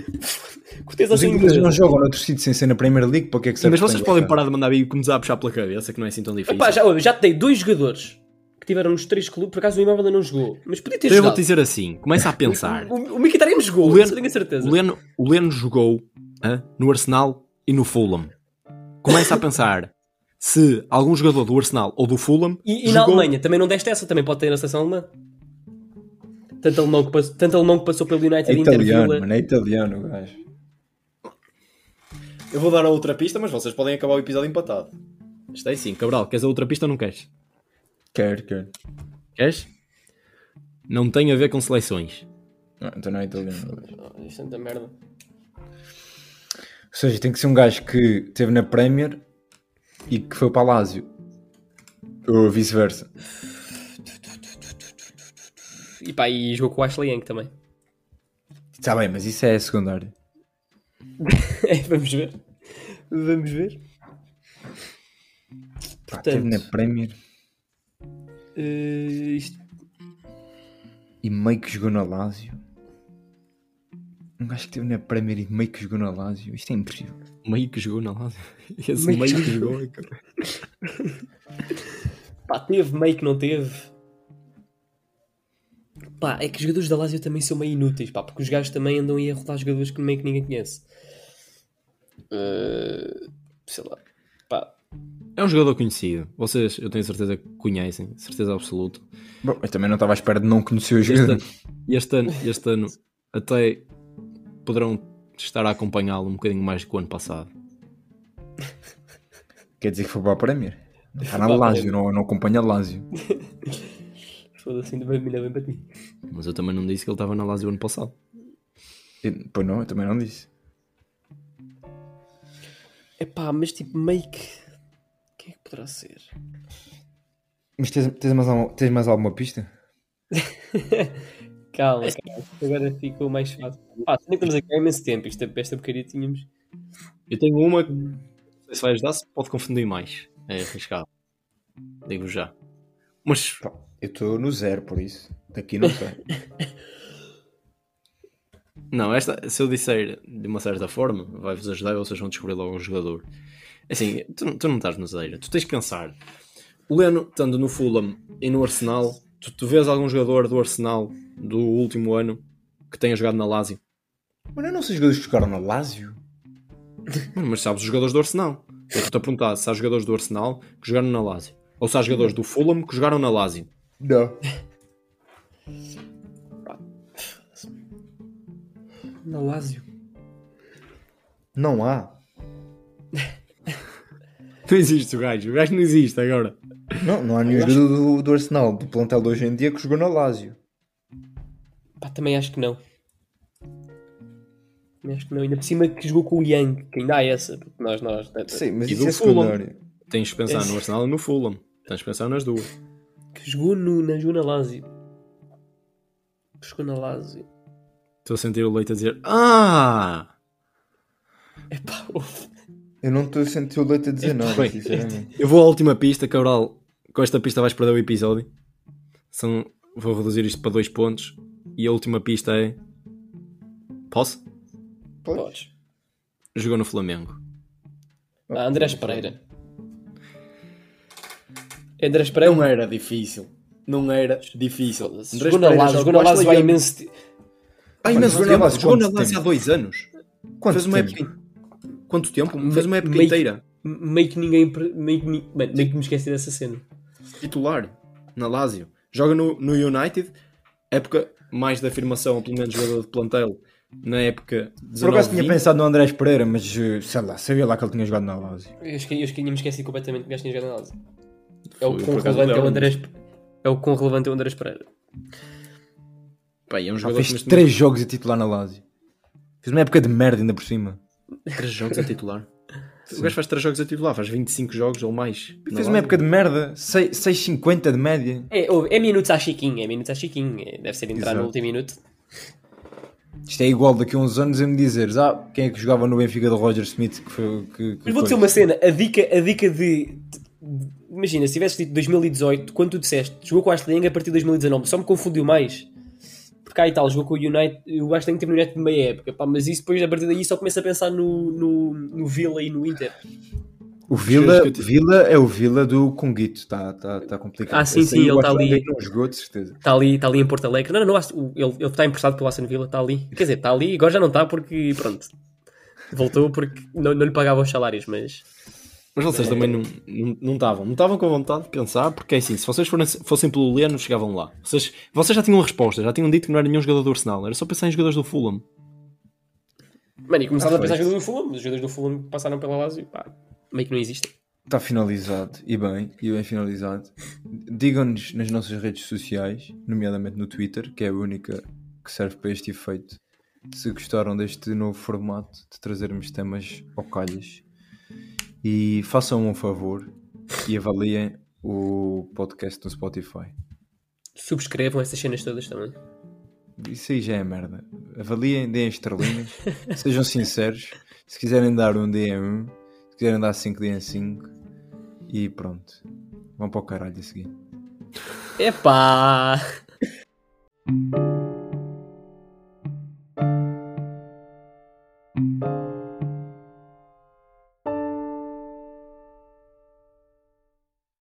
Cortei Os ingleses não jogam noutro sítio sem ser na Premier League, para que é que serve mas vocês podem parar de mandar e começar a puxar pela cabeça, que não é assim tão difícil. Epá, já, já te dei dois jogadores que tiveram nos três clubes. Por acaso o Imóvel não jogou. Mas podia ter Então eu jogado. vou-te dizer assim, começa a *laughs* pensar. O, o Mkhitaryan jogou, O Leno- eu tenho a certeza. O Leno, o Leno jogou hã, no Arsenal e no Fulham. Começa a pensar se algum jogador do Arsenal ou do Fulham E, e na Alemanha também não deste essa, também pode ter na seleção alemã. Tanto alemão que, passou, tanto alemão que passou pelo United É italiano, Villa. mano, é italiano o gajo. Eu vou dar a outra pista, mas vocês podem acabar o episódio empatado. Isto é assim, Cabral, queres a outra pista ou não queres? Quer, quer. Queres? Não tem a ver com seleções. Não, então não é italiano. o gajo. Isto é tanta merda. Ou seja, tem que ser um gajo que esteve na Premier e que foi para a Lazio. Ou vice-versa. E pá, e jogou com o Ashley Young também. Está bem, mas isso é secundário. *laughs* É, vamos ver. Vamos ver. Pá, Portanto- esteve na Premier Eh, isto- e meio que jogou na Lazio. Um gajo que esteve na Premier e meio que jogou na Lazio. Isto é impossível. Meio que jogou na Lazio. *laughs* Esse Meio meio, que que jogou. é. Pá, teve meio que não teve. Pá, é que os jogadores da Lazio também são meio inúteis, pá, porque os gajos também andam aí a rodar jogadores que meio que ninguém conhece. Eh, sei lá. Pá, É um jogador conhecido. Vocês, eu tenho certeza que conhecem, certeza absoluta. Bom, eu também não estava à espera de não conhecer o Este jogador. ano, este ano, este ano até poderão estar a acompanhá-lo um bocadinho mais que o ano passado. *laughs* Quer dizer que foi para a Premier? Está na Premier. não, não acompanha a Lazio. *laughs* foda-se, ainda bem, ainda bem para ti. Mas eu também não disse que ele estava na Lazio ano passado. Eu- Pois não, eu também não disse. É pá, mas tipo, meio que. Quem é que poderá ser? Mas tens, tens, mais, alguma, tens mais alguma pista? *laughs* Calma, calma. Agora ficou mais fácil. Pá, também estamos aqui há imenso tempo. Isto, esta porcaria tínhamos. Eu tenho uma que não sei se vai ajudar, se pode confundir mais. É arriscado. Digo já. Mas Pá, eu estou no zero, por isso. Daqui não estou. *laughs* não, esta, se eu disser de uma certa forma, vai-vos ajudar e vocês vão descobrir logo o jogador. Assim, tu, não- tu não estás na zeira, tu tens que pensar. O Leno, estando no Fulham e no Arsenal, tu, tu vês algum jogador do Arsenal do último ano que tenha jogado na Lazio? Mano, eu não sei jogadores que jogaram na Lazio. Mano, mas sabes os jogadores do Arsenal. Eu estou-te a perguntar se há jogadores do Arsenal que jogaram na Lazio. Ou se há jogadores do Fulham que jogaram na Lazio. Não. Na Lazio. Não há. Não existe o gajo. O gajo não existe agora. Não, não há nenhum jogador do, do Arsenal, do plantel de hoje em dia, que jogou na Lazio. Pá, também acho que não. Acho que não. Ainda por cima que jogou com o Young, que ainda há essa. Porque nós, nós. Sim, mas E isso do é Fulham. secundário. Tens de pensar no Arsenal e no Fulham. Tens de pensar nas duas. Que jogou no, na, jogou na Lazio. Jogou na Lazio. Estou a sentir o leite a dizer Ah! Epá, *laughs* uff. Eu não estou a sentir o leite a dizer nada, bem. sinceramente. Eu vou à última pista, Cabral. Com esta pista vais perder o episódio. São... Vou reduzir isto para dois pontos. E a última pista é. Posso? Podes. Jogou no Flamengo. Ah, Andrés Pereira. Andrés Pereira? Não era difícil. não era difícil. Andrés Jogou na Lazio, jogou na Lazio há imenso tempo. Há imenso Jogou na tempo. Lazio Jogou na Lazio há dois anos. Quanto Fez uma tempo? época. Quanto tempo? Fez uma época Meio- inteira. Meio que ninguém. Meio que, meio que me esqueci dessa cena. Titular. Na Lazio. Joga no, no United. Época mais de afirmação, pelo menos jogador de plantel. Na época Por 19, acaso tinha 20. pensado no Andrés Pereira, mas sei lá, sabia lá que ele tinha jogado na Lazio. Eu esque- eu esque- tinha-me esquecido completamente que o gajo tinha jogado na Lazio. É o quão por relevante é o. Andrés. É o quão relevante é o Andrés Pereira. Pá, é um jogador fez que neste três jogos a titular na Lazio. Fez uma época de merda ainda por cima. momento- três jogos a titular. *laughs* O gajo faz três jogos a titular, faz 25 jogos ou mais. Fez uma época de merda, 6 6,50 de média. É, é minutos à Chiquinho, é minutos à Chiquinho. É, deve ser entrar no Exato. último minuto. Isto é igual daqui a uns anos a me dizeres, ah, quem é que jogava no Benfica do Roger Smith que foi que, que Mas vou dizer uma cena, a dica, a dica de, de- Imagina, se tivesse dito 2018, quando tu disseste jogou com o Ashley Young a partir de 2019, só me confundiu mais. Porque aí tal, jogou com o United, o Ashley Young teve no United de meia época, pá, mas isso depois a partir daí só começa a pensar no, no, no Villa e no Inter. O Vila, Vila é o Vila do Conguito, está tá, tá complicado. Ah, sim, Esse sim, ele tá que ali. ainda Não jogou, de certeza. Está ali, está ali em Porto Alegre. Não, não, não, ele, ele está emprestado pelo Aston Villa, está ali. Quer dizer, está ali, agora já não está porque, pronto, voltou porque não, não lhe pagava os salários, mas... Mas vocês também não não- não estavam. Não estavam com vontade de pensar, porque é assim, se vocês fossem, fossem pelo Leno, chegavam lá. Vocês, vocês já tinham resposta, já tinham dito que não era nenhum jogador do Arsenal, era só pensar em jogadores do Fulham. Mano, e começámos Ah, a pensar em jogadores do Fulham, os jogadores do Fulham passaram pela Lazio, pá, meio que não existem. Está finalizado, e bem, e bem finalizado. Digam-nos nas nossas redes sociais, nomeadamente no Twitter, que é a única que serve para este efeito, se gostaram deste novo formato de trazermos temas ao calhas. E façam um favor e avaliem o podcast no Spotify. Subscrevam essas cenas todas também. Isso aí já é merda. Avaliem, deem estrelinhas, sejam sinceros. Se quiserem dar um, deem Se quiserem dar cinco, deem cinco. E pronto. Vão para o caralho a seguir. Epá!